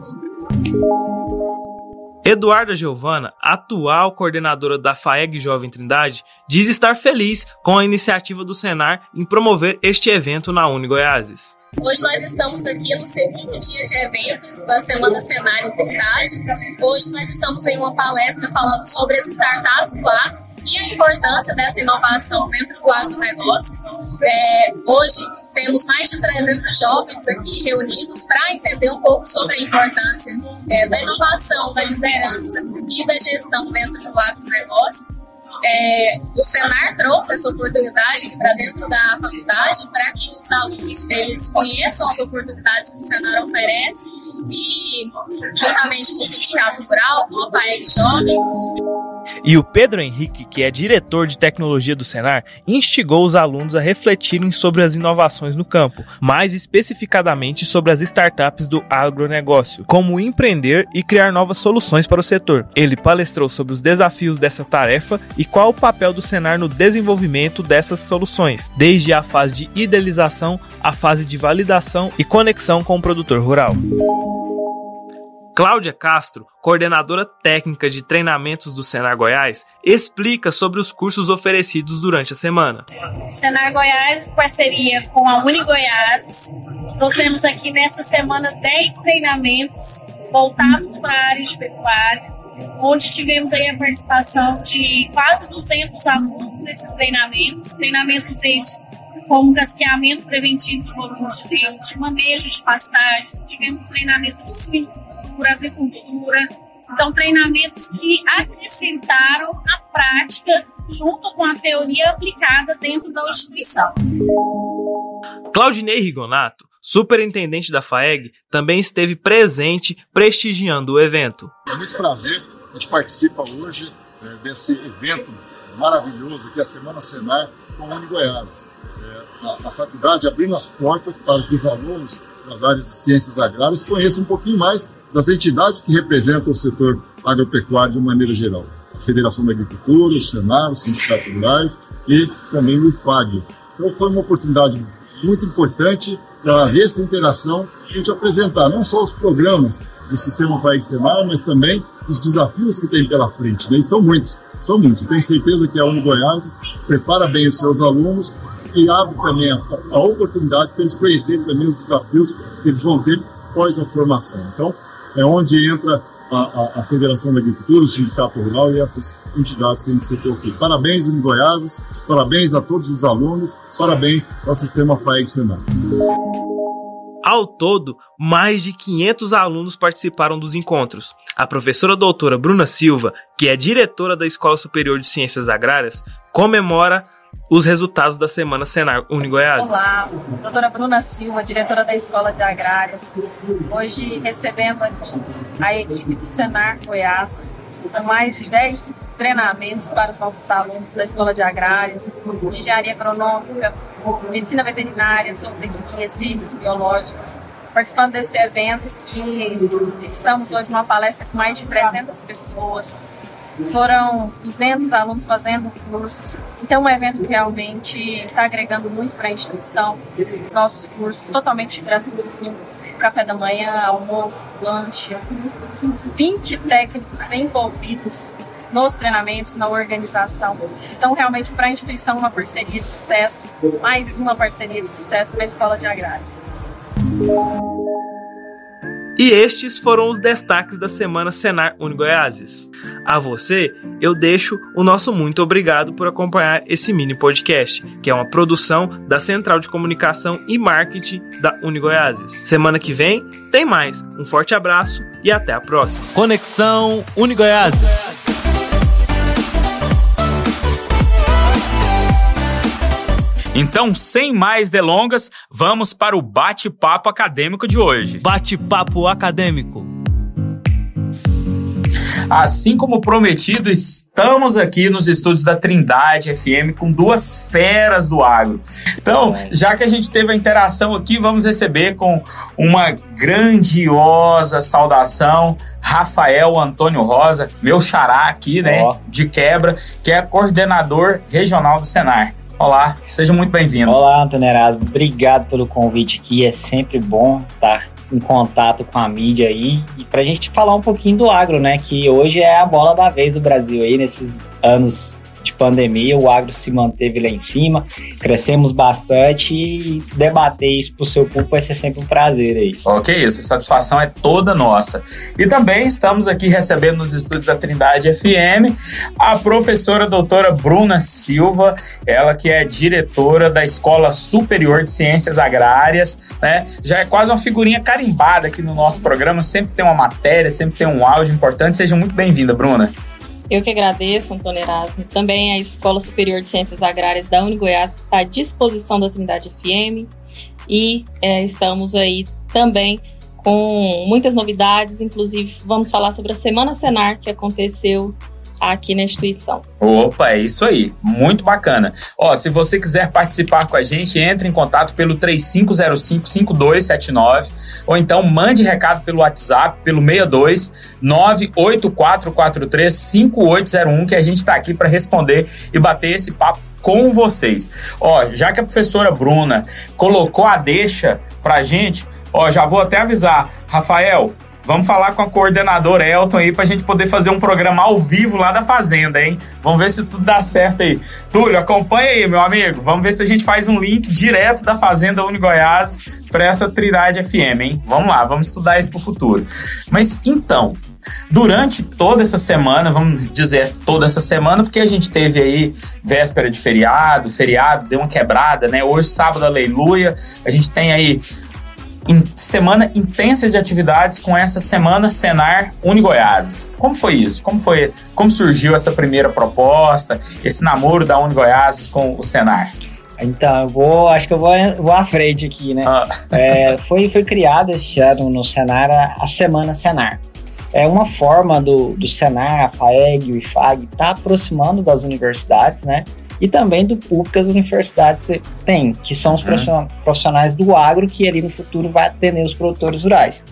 Eduarda Giovana, atual coordenadora da FAEG Jovem Trindade, diz estar feliz com a iniciativa do Senar em promover este evento na Uni Goiáses. Hoje nós estamos aqui no segundo dia de evento da Semana Senar em Trindade. Hoje nós estamos em uma palestra falando sobre as startups do agro e a importância dessa inovação dentro do agronegócio. É, hoje temos mais de 300 jovens aqui reunidos para entender um pouco sobre a importância é, da inovação, da liderança e da gestão dentro do agronegócio. É, o Senar trouxe essa oportunidade para dentro da faculdade para que os alunos eles conheçam as oportunidades que o Senar oferece e, juntamente com o Sindicato Rural, com PAEG Jovem, E o Pedro Henrique, que é diretor de tecnologia do Senar, instigou os alunos a refletirem sobre as inovações no campo, mais especificadamente sobre as startups do agronegócio, como empreender e criar novas soluções para o setor. Ele palestrou sobre os desafios dessa tarefa e qual o papel do Senar no desenvolvimento dessas soluções, desde a fase de idealização à fase de validação e conexão com o produtor rural. Cláudia Castro, coordenadora técnica de treinamentos do Senar Goiás, explica sobre os cursos oferecidos durante a semana. Senar Goiás, parceria com a Uni Goiás, trouxemos aqui nessa semana 10 treinamentos voltados para a área de pecuária, onde tivemos aí a participação de quase 200 alunos nesses treinamentos, treinamentos estes como casqueamento preventivo de bovinos de leite, manejo de pastagens, tivemos treinamento de suinocultura, agricultura, então treinamentos que acrescentaram a prática junto com a teoria aplicada dentro da instituição. Claudinei Rigonato, superintendente da FAEG, também esteve presente prestigiando o evento. É muito prazer, a gente participa hoje é, desse evento maravilhoso que é a Semana Senar com a Uni Goiás. É, a, a faculdade abrindo as portas para que os alunos das áreas de ciências agrárias conheçam um pouquinho mais das entidades que representam o setor agropecuário de maneira geral. A Federação da Agricultura, o Senar, os sindicatos rurais e também o IFAG. Então foi uma oportunidade muito importante para essa interação e a gente apresentar não só os programas do sistema FAEG Senar, mas também os desafios que tem pela frente. Né? E são muitos, são muitos. Tenho certeza que a Uni Goiás prepara bem os seus alunos e abre também a, a oportunidade para eles conhecerem também os desafios que eles vão ter após a formação. Então, é onde entra a, a, a, Federação da Agricultura, o Sindicato Rural e essas entidades que a gente citou aqui. Parabéns, em Goiás, parabéns a todos os alunos, parabéns ao Sistema FAEG Senado. Ao todo, mais de 500 alunos participaram dos encontros. A professora doutora Bruna Silva, que é diretora da Escola Superior de Ciências Agrárias, comemora os resultados da semana Senar Uni Goiás. Olá, doutora Bruna Silva, diretora da Escola de Agrárias. Hoje recebendo a equipe do Senar Goiás, com mais de 10 treinamentos para os nossos alunos da Escola de Agrárias, Engenharia Agronômica, Medicina Veterinária, Zootecnia, Ciências Biológicas. Participando desse evento que estamos hoje numa palestra com mais de 300 pessoas, foram 200 alunos fazendo cursos. Então, é um evento que realmente está agregando muito para a instituição. Nossos cursos totalmente gratuitos, café da manhã, almoço, lanche, 20 técnicos envolvidos nos treinamentos, na organização. Então, realmente, para a instituição, uma parceria de sucesso, mais uma parceria de sucesso para a Escola de Agrários. E estes foram os destaques da semana Senar Unigoiases. A você, eu deixo o nosso muito obrigado por acompanhar esse mini podcast, que é uma produção da Central de Comunicação e Marketing da Unigoiases. Semana que vem tem mais. Um forte abraço e até a próxima. Conexão Unigoiases. Então, sem mais delongas, vamos para o bate-papo acadêmico de hoje. Bate-papo acadêmico. Assim como prometido, estamos aqui nos estúdios da Trindade FM com duas feras do agro. Então, já que a gente teve a interação aqui, vamos receber com uma grandiosa saudação Rafael Antônio Rosa, meu xará aqui, né, oh. de quebra, que é coordenador regional do Senar. Olá, seja muito bem-vindo. Olá, Antônio Erasmo. Obrigado pelo convite aqui. É sempre bom estar em contato com a mídia aí e para a gente falar um pouquinho do agro, né? Que hoje é a bola da vez do Brasil aí nesses anos de pandemia, o agro se manteve lá em cima, crescemos bastante e debater isso para o seu público vai ser sempre um prazer aí. Ok, isso, satisfação é toda nossa. E também estamos aqui recebendo nos estúdios da Trindade FM a professora doutora Bruna Silva, ela que é diretora da Escola Superior de Ciências Agrárias, né? Já é quase uma figurinha carimbada aqui no nosso programa, sempre tem uma matéria, sempre tem um áudio importante. Seja muito bem-vinda, Bruna. Eu que agradeço, Antônio Erasmo. Também a Escola Superior de Ciências Agrárias da Unigoiás está à disposição da Trindade FM e é, estamos aí também com muitas novidades, inclusive vamos falar sobre a Semana Senar que aconteceu aqui na instituição. Opa, é isso aí. Muito bacana. Ó, se você quiser participar com a gente, entre em contato pelo 3505-5279 ou então mande recado pelo WhatsApp, pelo 62 98443 5801 que a gente está aqui para responder e bater esse papo com vocês. Ó, já que a professora Bruna colocou a deixa pra gente, ó, já vou até avisar. Rafael, Vamos falar com a coordenadora Elton aí pra gente poder fazer um programa ao vivo lá da Fazenda, hein? Vamos ver se tudo dá certo aí. Túlio, acompanha aí, meu amigo. Vamos ver se a gente faz um link direto da Fazenda Uni Goiás para essa Trindade FM, hein? Vamos lá, vamos estudar isso pro futuro. Mas então, durante toda essa semana, vamos dizer toda essa semana, porque a gente teve aí véspera de feriado, feriado deu uma quebrada, né? Hoje, sábado, aleluia. A gente tem aí em semana intensa de atividades com essa semana Senar Uni Goiás. Como foi isso? Como foi? Como surgiu essa primeira proposta, esse namoro da Uni Goiás com o Senar? Então, eu vou, acho que eu vou, vou à frente aqui, né? Ah. É, foi, foi criado este ano no Senar a, a Semana Senar. É uma forma do, do Senar, a FAEG, o IFAG, tá aproximando das universidades, né? E também do público que as universidades têm, que são os uhum. profissionais do agro que ali no futuro vai atender os produtores rurais.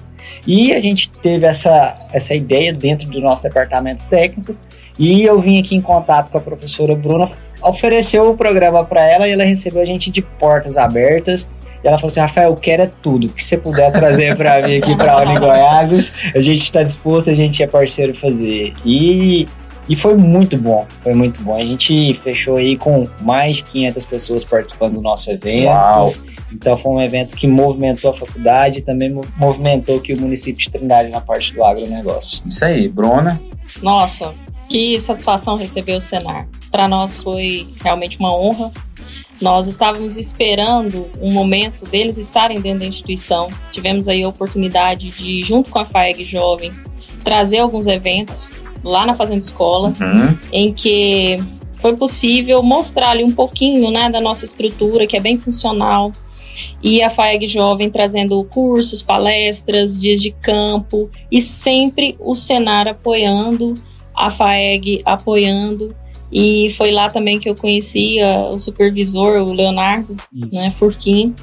E a gente teve essa, essa ideia dentro do nosso departamento técnico e eu vim aqui em contato com a professora Bruna, ofereceu o programa para ela e ela recebeu a gente de portas abertas. E ela falou assim: Rafael, eu quero é tudo que você puder trazer para mim aqui para a Uni Goiás, a gente está disposto, a gente é parceiro fazer. E e foi muito bom, foi muito bom. A gente fechou aí com mais de 500 pessoas participando do nosso evento. Uau. Então foi um evento que movimentou a faculdade e também movimentou que o município de Trindade na parte do agronegócio. Isso aí, Bruna. Nossa, que satisfação receber o Senar. Para nós foi realmente uma honra. Nós estávamos esperando um momento deles estarem dentro da instituição. Tivemos aí a oportunidade de, junto com a FAEG Jovem, trazer alguns eventos lá na Fazenda Escola, uhum. em que foi possível mostrar ali um pouquinho né, da nossa estrutura, que é bem funcional. E a FAEG Jovem trazendo cursos, palestras, dias de campo e sempre o Senar apoiando, a FAEG apoiando. E foi lá também que eu conhecia o supervisor, o Leonardo né, Furquim.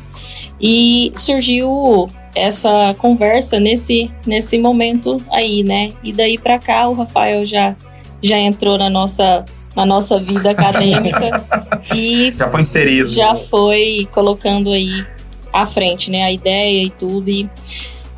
E surgiu essa conversa nesse, nesse momento aí, né? E daí para cá o Rafael já, já entrou na nossa, na nossa vida acadêmica e já foi inserido. Já foi colocando aí à frente, né? A ideia e tudo e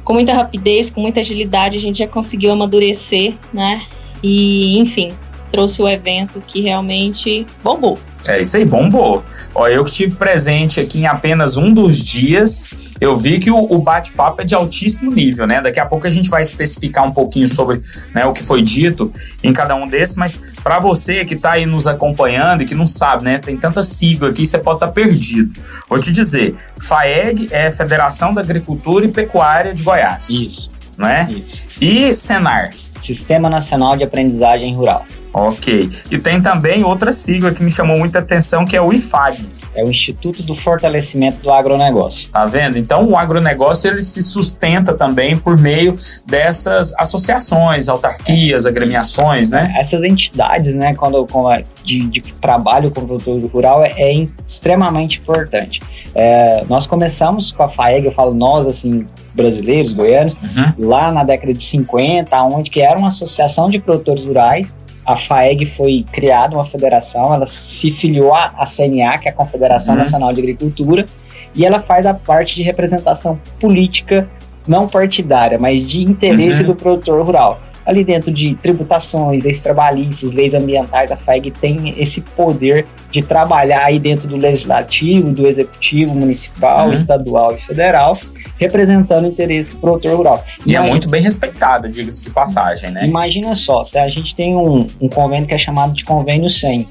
com muita rapidez, com muita agilidade a gente já conseguiu amadurecer, né? E enfim, trouxe o evento que realmente bombou. É isso aí, bombou. Ó, eu que tive presente aqui em apenas um dos dias, eu vi que o, o bate-papo é de altíssimo nível, né? Daqui a pouco a gente vai especificar um pouquinho sobre né, o que foi dito em cada um desses, mas para você que está aí nos acompanhando e que não sabe, né? Tem tanta sigla aqui, você pode estar tá perdido. Vou te dizer, FAEG é Federação da Agricultura e Pecuária de Goiás. Isso. Não é? Isso. E Senar? Sistema Nacional de Aprendizagem Rural. Ok. E tem também outra sigla que me chamou muita atenção, que é o IFAG. É o Instituto do Fortalecimento do Agronegócio. Tá vendo? Então o agronegócio ele se sustenta também por meio dessas associações, autarquias, agremiações, né? Essas entidades, né, quando, quando de, de, trabalho com o produtor rural é, é extremamente importante. É, nós começamos com a FAEG, eu falo nós, assim, brasileiros, goianos, uhum. lá na década de 50, onde que era uma associação de produtores rurais a FAEG foi criada uma federação, ela se filiou à CNA, que é a Confederação uhum. Nacional de Agricultura, e ela faz a parte de representação política, não partidária, mas de interesse uhum. do produtor rural. Ali dentro de tributações, leis trabalhistas, leis ambientais, a FAEG tem esse poder de trabalhar aí dentro do legislativo, do executivo municipal, uhum. estadual e federal, representando o interesse do produtor rural. E Imagina, é muito bem respeitada, diga-se de passagem, né? Imagina só, tá? a gente tem um, um convênio que é chamado de convênio 100,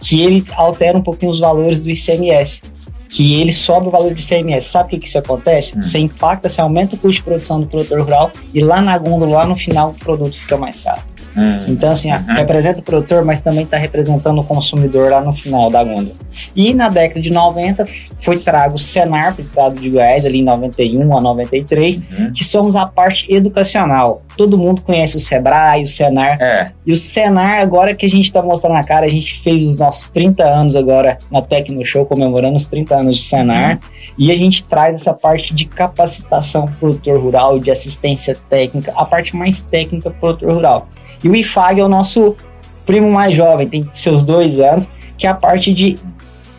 que ele altera um pouquinho os valores do ICMS que ele sobe o valor do ICMS. Sabe o que, que isso acontece? Hum. Você impacta, você aumenta o custo de produção do produtor rural e lá na gôndola, lá no final, o produto fica mais caro. Hum. Então, assim, uhum. representa o produtor, mas também está representando o consumidor lá no final da gôndola. E na década de 90 foi trago o Senar para o estado de Goiás, ali em 91 a 93, uhum. que somos a parte educacional. Todo mundo conhece o Sebrae, o Senar. É. E o Senar, agora que a gente está mostrando na cara, a gente fez os nossos 30 anos agora na Tecno Show, comemorando os 30 anos de Senar. Uhum. E a gente traz essa parte de capacitação produtor rural, de assistência técnica, a parte mais técnica produtor rural. E o IFAG é o nosso primo mais jovem, tem seus dois anos, que é a parte de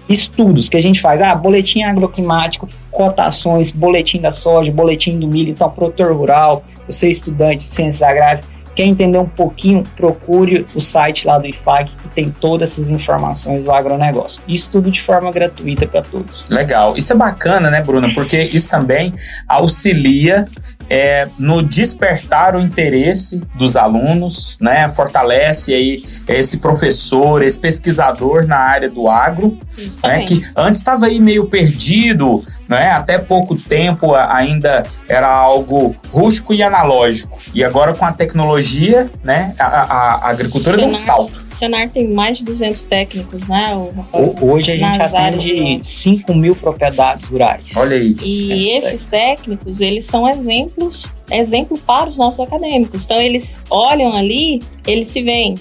estudos que a gente faz. Ah, boletim agroclimático, cotações, boletim da soja, boletim do milho. Então, produtor rural, você estudante de ciências agrárias, quer entender um pouquinho, procure o site lá do IFAG, que tem todas essas informações do agronegócio. Isso tudo de forma gratuita para todos. Legal. Isso é bacana, né, Bruna? Porque isso também auxilia é, no despertar o interesse dos alunos, né? Fortalece aí esse professor, esse pesquisador na área do agro, né? Que antes estava aí meio perdido, né? Até pouco tempo ainda era algo rústico e analógico. E agora com a tecnologia, né? A, a, a agricultura Senar, deu um salto. Senar tem mais de 200 técnicos, né? O, Hoje a gente atende 5 mil propriedades rurais. Olha aí. E esses técnicos, eles são exemplos, exemplo para os nossos acadêmicos. Então eles olham ali, eles se veem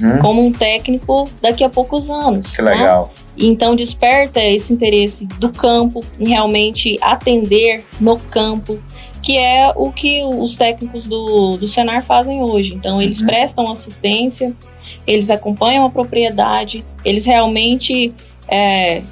uhum. como um técnico daqui a poucos anos. Que legal. Então desperta esse interesse do campo em realmente atender no campo, que é o que os técnicos do, do Senar fazem hoje. Então eles uhum. prestam assistência, eles acompanham a propriedade, eles realmente é,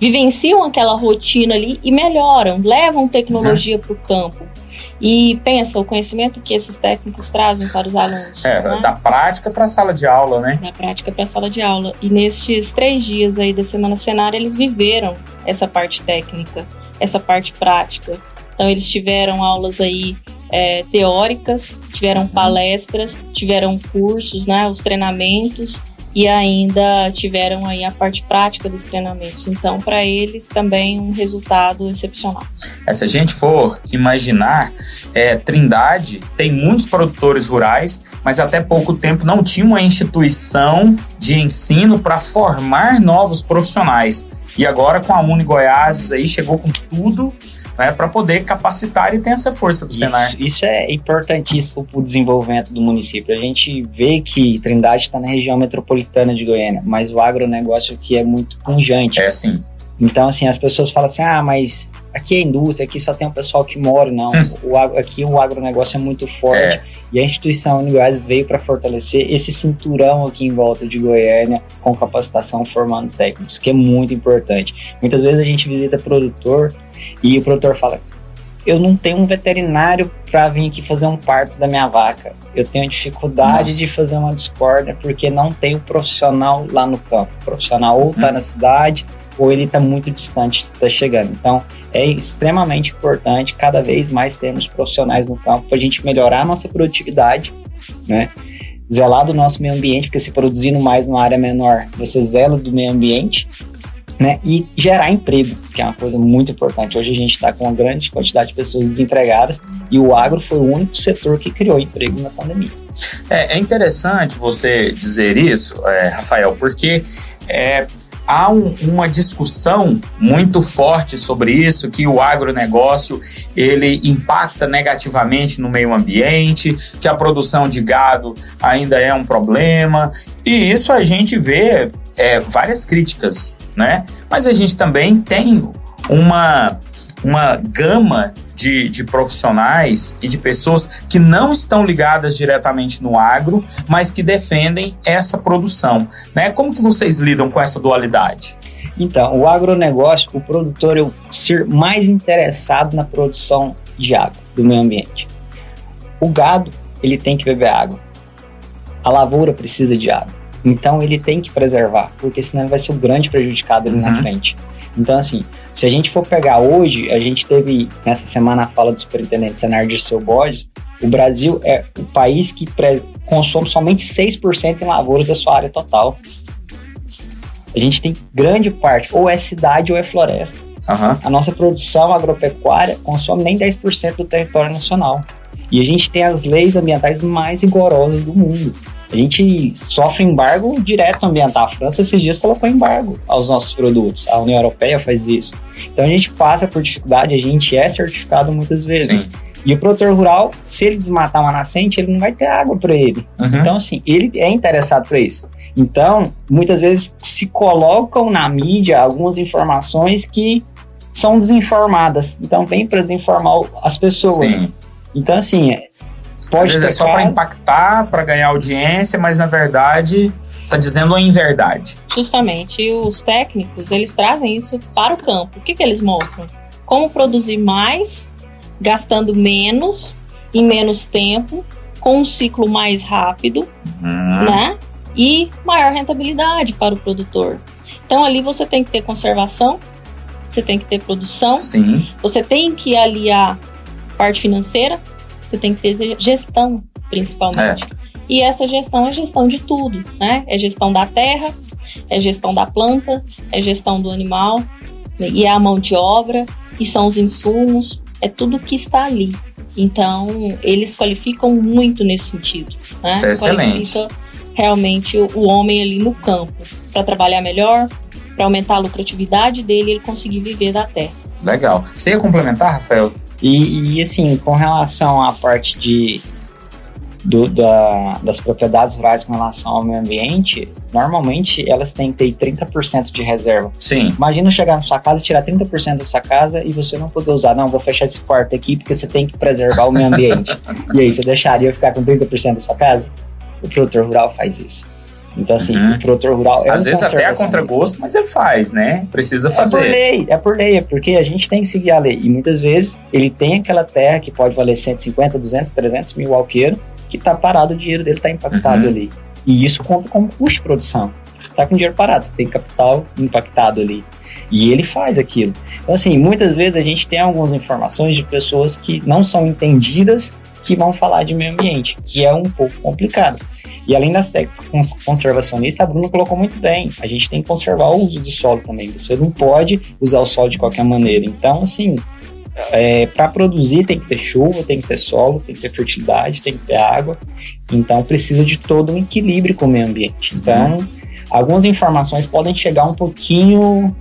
vivenciam aquela rotina ali e melhoram, levam tecnologia uhum. para o campo. E pensa o conhecimento que esses técnicos trazem para os alunos. É, né? da prática para a sala de aula, né? Da prática para a sala de aula. E nestes três dias aí da Semana Cenário, eles viveram essa parte técnica, essa parte prática. Então, eles tiveram aulas aí é, teóricas, tiveram palestras, tiveram cursos, né, os treinamentos e ainda tiveram aí a parte prática dos treinamentos. Então, para eles também um resultado excepcional. É, se a gente for imaginar, é, Trindade tem muitos produtores rurais, mas até pouco tempo não tinha uma instituição de ensino para formar novos profissionais. E agora com a Uni Goiás aí chegou com tudo né, para poder capacitar e ter essa força do isso, Senar. Isso é importantíssimo para o desenvolvimento do município. A gente vê que Trindade está na região metropolitana de Goiânia, mas o agronegócio aqui é muito pungente. É sim. Então, assim, as pessoas falam assim: ah, mas aqui é indústria, aqui só tem o pessoal que mora. Não, hum. o, aqui o agronegócio é muito forte. É. E a instituição Unigoiás veio para fortalecer esse cinturão aqui em volta de Goiânia, com capacitação formando técnicos, que é muito importante. Muitas vezes a gente visita produtor e o produtor fala: Eu não tenho um veterinário para vir aqui fazer um parto da minha vaca. Eu tenho dificuldade Nossa. de fazer uma discórdia porque não tem o um profissional lá no campo. O profissional ou está hum. na cidade ou ele está muito distante, está chegando. Então, é extremamente importante cada vez mais termos profissionais no campo para a gente melhorar a nossa produtividade, né? Zelar do nosso meio ambiente, porque se produzindo mais numa área menor, você zela do meio ambiente né? E gerar emprego, que é uma coisa muito importante. Hoje a gente está com uma grande quantidade de pessoas desempregadas e o agro foi o único setor que criou emprego na pandemia. É, é interessante você dizer isso, é, Rafael, porque é, há um, uma discussão muito forte sobre isso, que o agronegócio ele impacta negativamente no meio ambiente, que a produção de gado ainda é um problema, e isso a gente vê é, várias críticas né? Mas a gente também tem uma, uma gama de, de profissionais e de pessoas que não estão ligadas diretamente no agro, mas que defendem essa produção. Né? Como que vocês lidam com essa dualidade? Então, o agronegócio, o produtor é o ser mais interessado na produção de água do meio ambiente. O gado, ele tem que beber água. A lavoura precisa de água. Então ele tem que preservar, porque senão ele vai ser o grande prejudicado ali uhum. na frente. Então, assim, se a gente for pegar hoje, a gente teve nessa semana a fala do superintendente Senar de Seu Borges, o Brasil é o país que consome somente 6% em lavouras da sua área total. A gente tem grande parte, ou é cidade ou é floresta. Uhum. A nossa produção agropecuária consome nem 10% do território nacional. E a gente tem as leis ambientais mais rigorosas do mundo. A gente sofre embargo direto ambiental. A França esses dias colocou embargo aos nossos produtos. A União Europeia faz isso. Então a gente passa por dificuldade, a gente é certificado muitas vezes. Sim. E o produtor rural, se ele desmatar uma nascente, ele não vai ter água para ele. Uhum. Então, assim, ele é interessado para isso. Então, muitas vezes se colocam na mídia algumas informações que são desinformadas. Então, vem para desinformar as pessoas. Sim. Então, assim, pode Às vezes é só para impactar, para ganhar audiência, mas na verdade está dizendo uma inverdade. Justamente. E os técnicos, eles trazem isso para o campo. O que, que eles mostram? Como produzir mais, gastando menos, em menos tempo, com um ciclo mais rápido, uhum. né? E maior rentabilidade para o produtor. Então ali você tem que ter conservação, você tem que ter produção, Sim. você tem que aliar parte financeira, você tem que ter gestão, principalmente. É. E essa gestão é gestão de tudo, né? É gestão da terra, é gestão da planta, é gestão do animal, e é a mão de obra, e são os insumos, é tudo que está ali. Então, eles qualificam muito nesse sentido. Né? Isso é excelente. Qualifica realmente o homem ali no campo para trabalhar melhor, para aumentar a lucratividade dele e ele conseguir viver da terra. Legal. Você ia complementar, Rafael? E, e assim, com relação à parte de do, da, das propriedades rurais com relação ao meio ambiente, normalmente elas têm que ter 30% de reserva. Sim. Imagina chegar na sua casa e tirar 30% da sua casa e você não poder usar. Não, vou fechar esse quarto aqui porque você tem que preservar o meio ambiente. e aí, você deixaria eu ficar com 30% da sua casa? O produtor rural faz isso. Então, assim, uhum. o produtor rural é Às um vezes até a contragosto, mas ele faz, né? Precisa fazer. É por lei, é por lei, é porque a gente tem que seguir a lei. E muitas vezes ele tem aquela terra que pode valer 150, 200, 300 mil alqueiro, que está parado, o dinheiro dele está impactado uhum. ali. E isso conta como custo de produção. Você está com dinheiro parado, você tem capital impactado ali. E ele faz aquilo. Então, assim, muitas vezes a gente tem algumas informações de pessoas que não são entendidas que vão falar de meio ambiente, que é um pouco complicado. E além das técnicas conservacionistas, a Bruna colocou muito bem. A gente tem que conservar o uso do solo também. Você não pode usar o solo de qualquer maneira. Então, assim, é, para produzir tem que ter chuva, tem que ter solo, tem que ter fertilidade, tem que ter água. Então precisa de todo um equilíbrio com o meio ambiente. Então, algumas informações podem chegar um pouquinho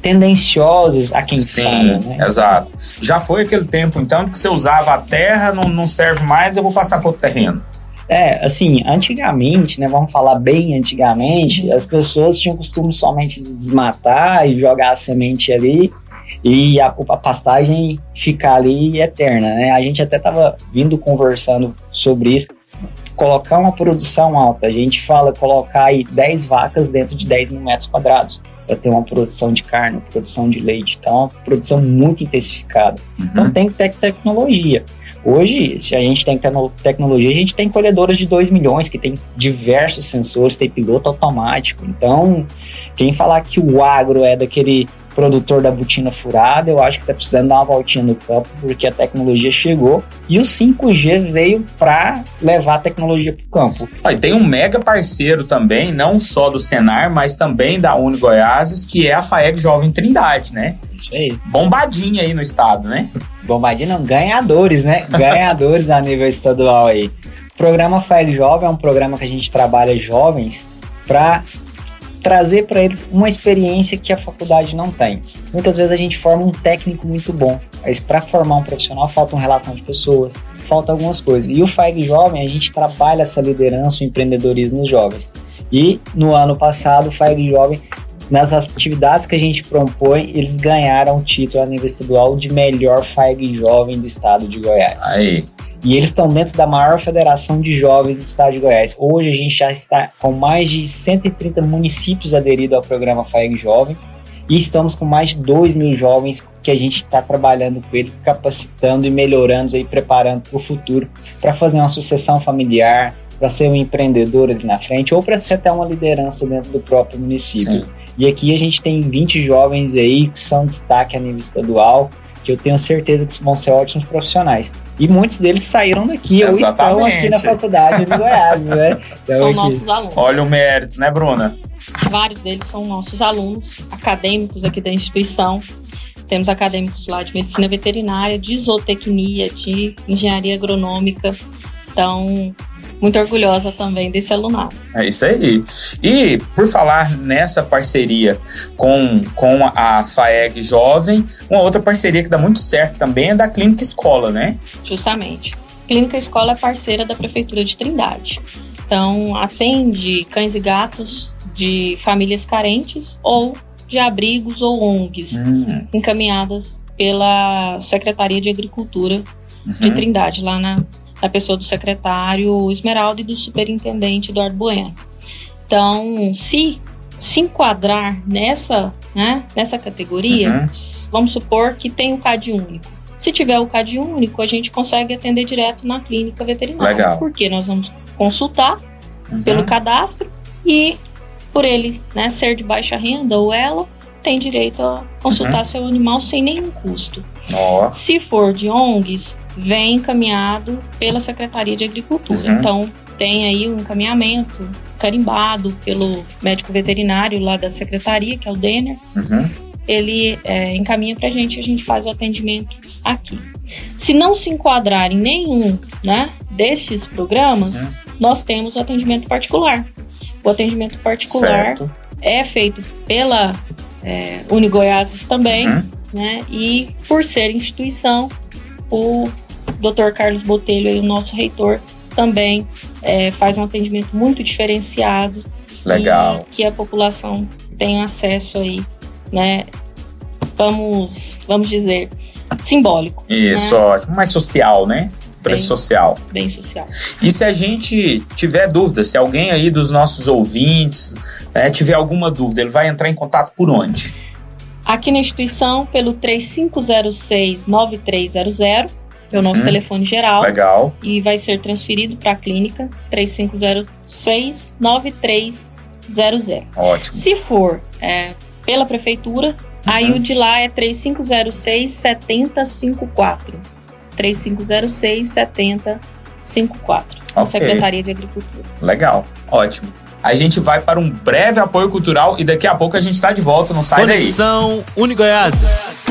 tendenciosas a quem Sim, fala, né? exato. Já foi aquele tempo então que você usava a terra, não, não serve mais, eu vou passar para o terreno. É, assim, antigamente, né, vamos falar bem antigamente, as pessoas tinham costume somente de desmatar e jogar a semente ali e a, a pastagem ficar ali eterna, né? A gente até estava vindo conversando sobre isso, colocar uma produção alta, a gente fala colocar aí 10 vacas dentro de 10 mil metros quadrados para ter uma produção de carne, produção de leite, então é uma produção muito intensificada. Uhum. Então tem que ter tecnologia. Hoje, se a gente tem tecnologia, a gente tem colhedoras de 2 milhões, que tem diversos sensores, tem piloto automático. Então, quem falar que o agro é daquele produtor da botina furada, eu acho que está precisando dar uma voltinha no campo, porque a tecnologia chegou e o 5G veio para levar a tecnologia para o campo. Ah, e tem um mega parceiro também, não só do Senar, mas também da Uni Goiás, que é a FAEG Jovem Trindade, né? Isso aí. Bombadinha aí no estado, né? Bombadinha não, ganhadores, né? Ganhadores a nível estadual aí. O programa FAEG Jovem é um programa que a gente trabalha jovens para trazer para eles uma experiência que a faculdade não tem. Muitas vezes a gente forma um técnico muito bom, mas para formar um profissional falta uma relação de pessoas, falta algumas coisas. E o FAG Jovem, a gente trabalha essa liderança, o empreendedorismo nos jovens. E no ano passado, o FAG Jovem nas atividades que a gente propõe, eles ganharam o título a nível estadual de melhor FAG jovem do estado de Goiás. Aí. E eles estão dentro da maior federação de jovens do estado de Goiás. Hoje a gente já está com mais de 130 municípios aderidos ao programa FAG Jovem. E estamos com mais de 2 mil jovens que a gente está trabalhando com ele, capacitando e melhorando e preparando para o futuro, para fazer uma sucessão familiar, para ser um empreendedor ali na frente, ou para ser até uma liderança dentro do próprio município. Sim. E aqui a gente tem 20 jovens aí que são destaque a nível estadual, que eu tenho certeza que vão ser ótimos profissionais. E muitos deles saíram daqui Exatamente. ou estão aqui na faculdade de Goiás, né? Então, são aqui. nossos alunos. Olha o mérito, né, Bruna? Vários deles são nossos alunos acadêmicos aqui da instituição. Temos acadêmicos lá de medicina veterinária, de zootecnia, de engenharia agronômica. Então, muito orgulhosa também desse alunado. É isso aí. E por falar nessa parceria com, com a FAEG Jovem, uma outra parceria que dá muito certo também é da Clínica Escola, né? Justamente. Clínica Escola é parceira da Prefeitura de Trindade. Então, atende cães e gatos de famílias carentes ou de abrigos ou ONGs hum. encaminhadas pela Secretaria de Agricultura uhum. de Trindade, lá na, na pessoa do secretário Esmeralda e do superintendente Eduardo Bueno. Então, se se enquadrar nessa, né, nessa categoria, uhum. vamos supor que tem o CAD único. Se tiver o CAD único, a gente consegue atender direto na clínica veterinária. Legal. Porque nós vamos consultar uhum. pelo cadastro e por ele né, ser de baixa renda ou ela, tem direito a consultar uhum. seu animal sem nenhum custo. Oh. Se for de ONGs, vem encaminhado pela Secretaria de Agricultura. Uhum. Então, tem aí um encaminhamento carimbado pelo médico veterinário lá da secretaria, que é o Denner. Uhum. Ele é, encaminha para a gente, a gente faz o atendimento aqui. Se não se enquadrar em nenhum né, destes programas, uhum. nós temos o atendimento particular. O atendimento particular certo. é feito pela é, Unigoiases também, uhum. Né? E por ser instituição, o Dr. Carlos Botelho, o nosso reitor, também é, faz um atendimento muito diferenciado. Legal. que a população tem acesso aí, né? Vamos, vamos dizer, simbólico. Isso, né? ótimo. Mais social, né? Preço bem, social. Bem social. E se a gente tiver dúvida, se alguém aí dos nossos ouvintes né, tiver alguma dúvida, ele vai entrar em contato por onde? Aqui na instituição, pelo 3506-9300, é o nosso uhum. telefone geral. Legal. E vai ser transferido para a clínica 3506-9300. Ótimo. Se for é, pela prefeitura, uhum. aí o de lá é 3506-7054. 3506-7054. Na okay. Secretaria de Agricultura. Legal. Ótimo. A gente vai para um breve apoio cultural e daqui a pouco a gente está de volta, não sai Conexão daí. Conexão Unigoiás.